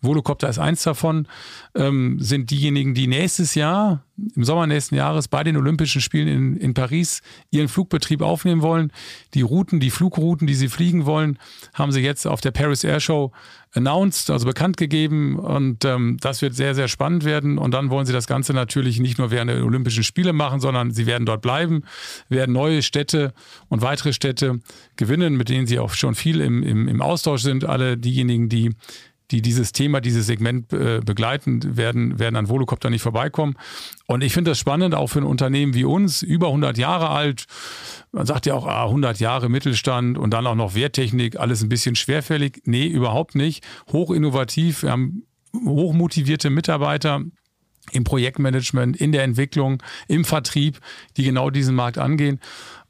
Speaker 2: Volocopter ist eins davon, ähm, sind diejenigen, die nächstes Jahr, im Sommer nächsten Jahres, bei den Olympischen Spielen in, in Paris ihren Flugbetrieb aufnehmen wollen. Die Routen, die Flugrouten, die sie fliegen wollen, haben sie jetzt auf der Paris Air Show announced, also bekannt gegeben. Und ähm, das wird sehr, sehr spannend werden. Und dann wollen sie das Ganze natürlich nicht nur während der Olympischen Spiele machen, sondern sie werden dort bleiben, werden neue Städte und weitere Städte gewinnen, mit denen sie auch schon viel im, im, im Austausch sind. Alle diejenigen, die die dieses Thema, dieses Segment äh, begleiten, werden, werden an Volocopter nicht vorbeikommen. Und ich finde das spannend, auch für ein Unternehmen wie uns, über 100 Jahre alt. Man sagt ja auch ah, 100 Jahre Mittelstand und dann auch noch Werttechnik, alles ein bisschen schwerfällig. Nee, überhaupt nicht. Hochinnovativ. Wir haben hochmotivierte Mitarbeiter, im Projektmanagement, in der Entwicklung, im Vertrieb, die genau diesen Markt angehen.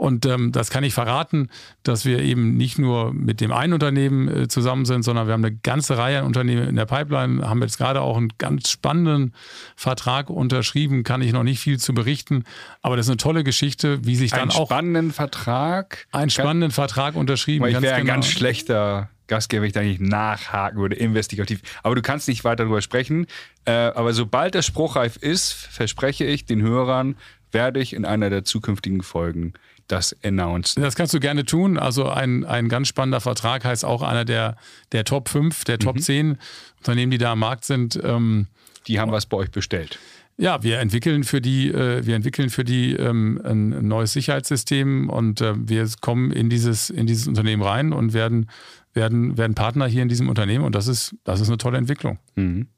Speaker 2: Und ähm, das kann ich verraten, dass wir eben nicht nur mit dem einen Unternehmen äh, zusammen sind, sondern wir haben eine ganze Reihe an Unternehmen in der Pipeline, haben jetzt gerade auch einen ganz spannenden Vertrag unterschrieben, kann ich noch nicht viel zu berichten, aber das ist eine tolle Geschichte, wie sich dann
Speaker 1: einen
Speaker 2: auch...
Speaker 1: Einen spannenden Vertrag?
Speaker 2: Einen spannenden Vertrag unterschrieben.
Speaker 1: Ich wäre genau. ein ganz schlechter Gastgeber, wenn ich da nicht nachhaken würde, investigativ. Aber du kannst nicht weiter darüber sprechen. Äh, aber sobald der spruchreif ist, verspreche ich den Hörern, werde ich in einer der zukünftigen Folgen das announcen.
Speaker 2: Das kannst du gerne tun. Also ein, ein ganz spannender Vertrag heißt auch einer der, der Top 5, der Top mhm. 10 Unternehmen, die da am Markt sind. Ähm,
Speaker 1: die haben was bei euch bestellt.
Speaker 2: Ja, wir entwickeln für die, äh, wir entwickeln für die ähm, ein neues Sicherheitssystem und äh, wir kommen in dieses, in dieses Unternehmen rein und werden werden, werden Partner hier in diesem Unternehmen und das ist, das ist eine tolle Entwicklung.
Speaker 1: Mhm.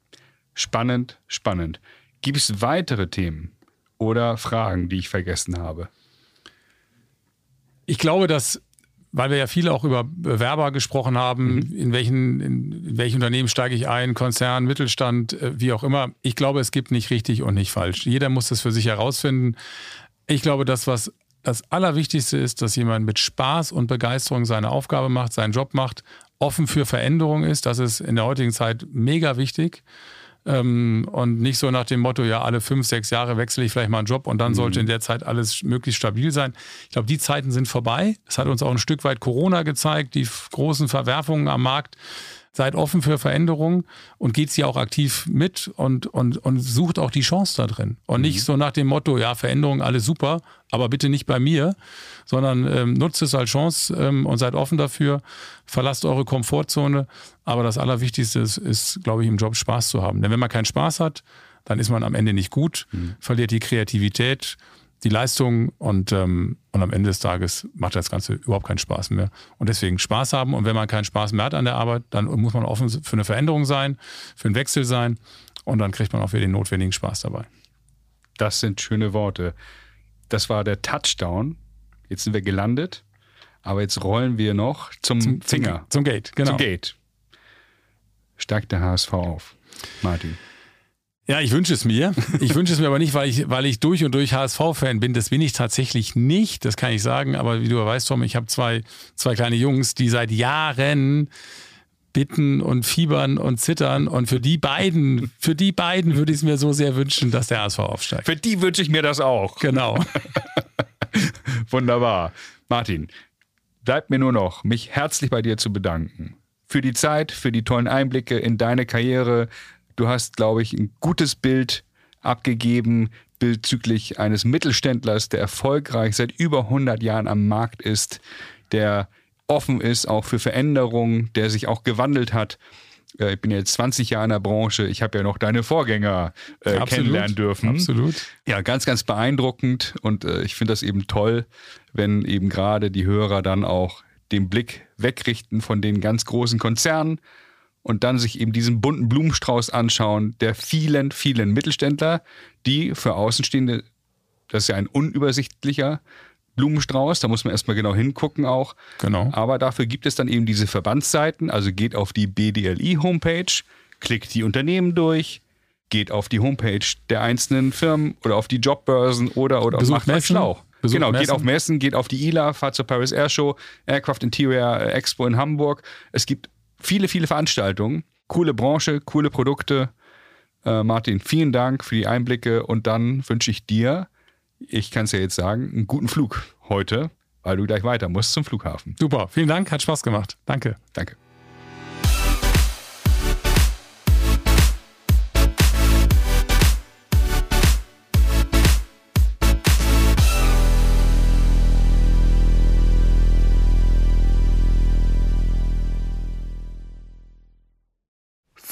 Speaker 1: Spannend, spannend. Gibt es weitere Themen oder Fragen, die ich vergessen habe?
Speaker 2: Ich glaube, dass, weil wir ja viel auch über Bewerber gesprochen haben, mhm. in, welchen, in, in welche Unternehmen steige ich ein, Konzern, Mittelstand, äh, wie auch immer. Ich glaube, es gibt nicht richtig und nicht falsch. Jeder muss das für sich herausfinden. Ich glaube, das, was das Allerwichtigste ist, dass jemand mit Spaß und Begeisterung seine Aufgabe macht, seinen Job macht, offen für Veränderung ist. Das ist in der heutigen Zeit mega wichtig. Ähm, und nicht so nach dem Motto, ja, alle fünf, sechs Jahre wechsle ich vielleicht mal einen Job und dann mhm. sollte in der Zeit alles möglichst stabil sein. Ich glaube, die Zeiten sind vorbei. Das hat uns auch ein Stück weit Corona gezeigt, die großen Verwerfungen am Markt seid offen für Veränderungen und geht sie auch aktiv mit und, und, und sucht auch die Chance da drin. Und mhm. nicht so nach dem Motto, ja, Veränderungen, alles super, aber bitte nicht bei mir, sondern ähm, nutzt es als Chance ähm, und seid offen dafür, verlasst eure Komfortzone. Aber das Allerwichtigste ist, ist glaube ich, im Job Spaß zu haben. Denn wenn man keinen Spaß hat, dann ist man am Ende nicht gut, mhm. verliert die Kreativität die Leistung und, ähm, und am Ende des Tages macht das Ganze überhaupt keinen Spaß mehr. Und deswegen Spaß haben und wenn man keinen Spaß mehr hat an der Arbeit, dann muss man offen für eine Veränderung sein, für einen Wechsel sein und dann kriegt man auch wieder den notwendigen Spaß dabei.
Speaker 1: Das sind schöne Worte. Das war der Touchdown. Jetzt sind wir gelandet, aber jetzt rollen wir noch zum, zum Finger.
Speaker 2: Zum, zum Gate, genau.
Speaker 1: Zum Gate. Steigt der HSV auf, Martin.
Speaker 2: Ja, ich wünsche es mir. Ich wünsche es mir aber nicht, weil ich, weil ich durch und durch HSV-Fan bin. Das bin ich tatsächlich nicht, das kann ich sagen. Aber wie du weißt, Tom, ich habe zwei, zwei kleine Jungs, die seit Jahren bitten und fiebern und zittern. Und für die beiden, für die beiden würde ich es mir so sehr wünschen, dass der HSV aufsteigt.
Speaker 1: Für die wünsche ich mir das auch.
Speaker 2: Genau.
Speaker 1: Wunderbar. Martin, bleibt mir nur noch, mich herzlich bei dir zu bedanken. Für die Zeit, für die tollen Einblicke in deine Karriere, Du hast, glaube ich, ein gutes Bild abgegeben, bezüglich eines Mittelständlers, der erfolgreich seit über 100 Jahren am Markt ist, der offen ist auch für Veränderungen, der sich auch gewandelt hat. Äh, ich bin jetzt 20 Jahre in der Branche. Ich habe ja noch deine Vorgänger äh, kennenlernen dürfen.
Speaker 2: Absolut.
Speaker 1: Ja, ganz, ganz beeindruckend. Und äh, ich finde das eben toll, wenn eben gerade die Hörer dann auch den Blick wegrichten von den ganz großen Konzernen und dann sich eben diesen bunten Blumenstrauß anschauen der vielen, vielen Mittelständler, die für Außenstehende, das ist ja ein unübersichtlicher Blumenstrauß, da muss man erstmal genau hingucken auch.
Speaker 2: Genau.
Speaker 1: Aber dafür gibt es dann eben diese Verbandsseiten, also geht auf die BDLI-Homepage, klickt die Unternehmen durch, geht auf die Homepage der einzelnen Firmen oder auf die Jobbörsen oder, oder
Speaker 2: Besucht macht schlau.
Speaker 1: Besucht genau, Messen. geht auf Messen, geht auf die ILA, fahrt zur Paris Air Show, Aircraft Interior Expo in Hamburg. Es gibt viele, viele Veranstaltungen. Coole Branche, coole Produkte. Äh, Martin, vielen Dank für die Einblicke und dann wünsche ich dir ich kann es ja jetzt sagen, einen guten Flug heute, weil du gleich weiter musst zum Flughafen.
Speaker 2: Super, vielen Dank, hat Spaß gemacht. Danke.
Speaker 1: Danke.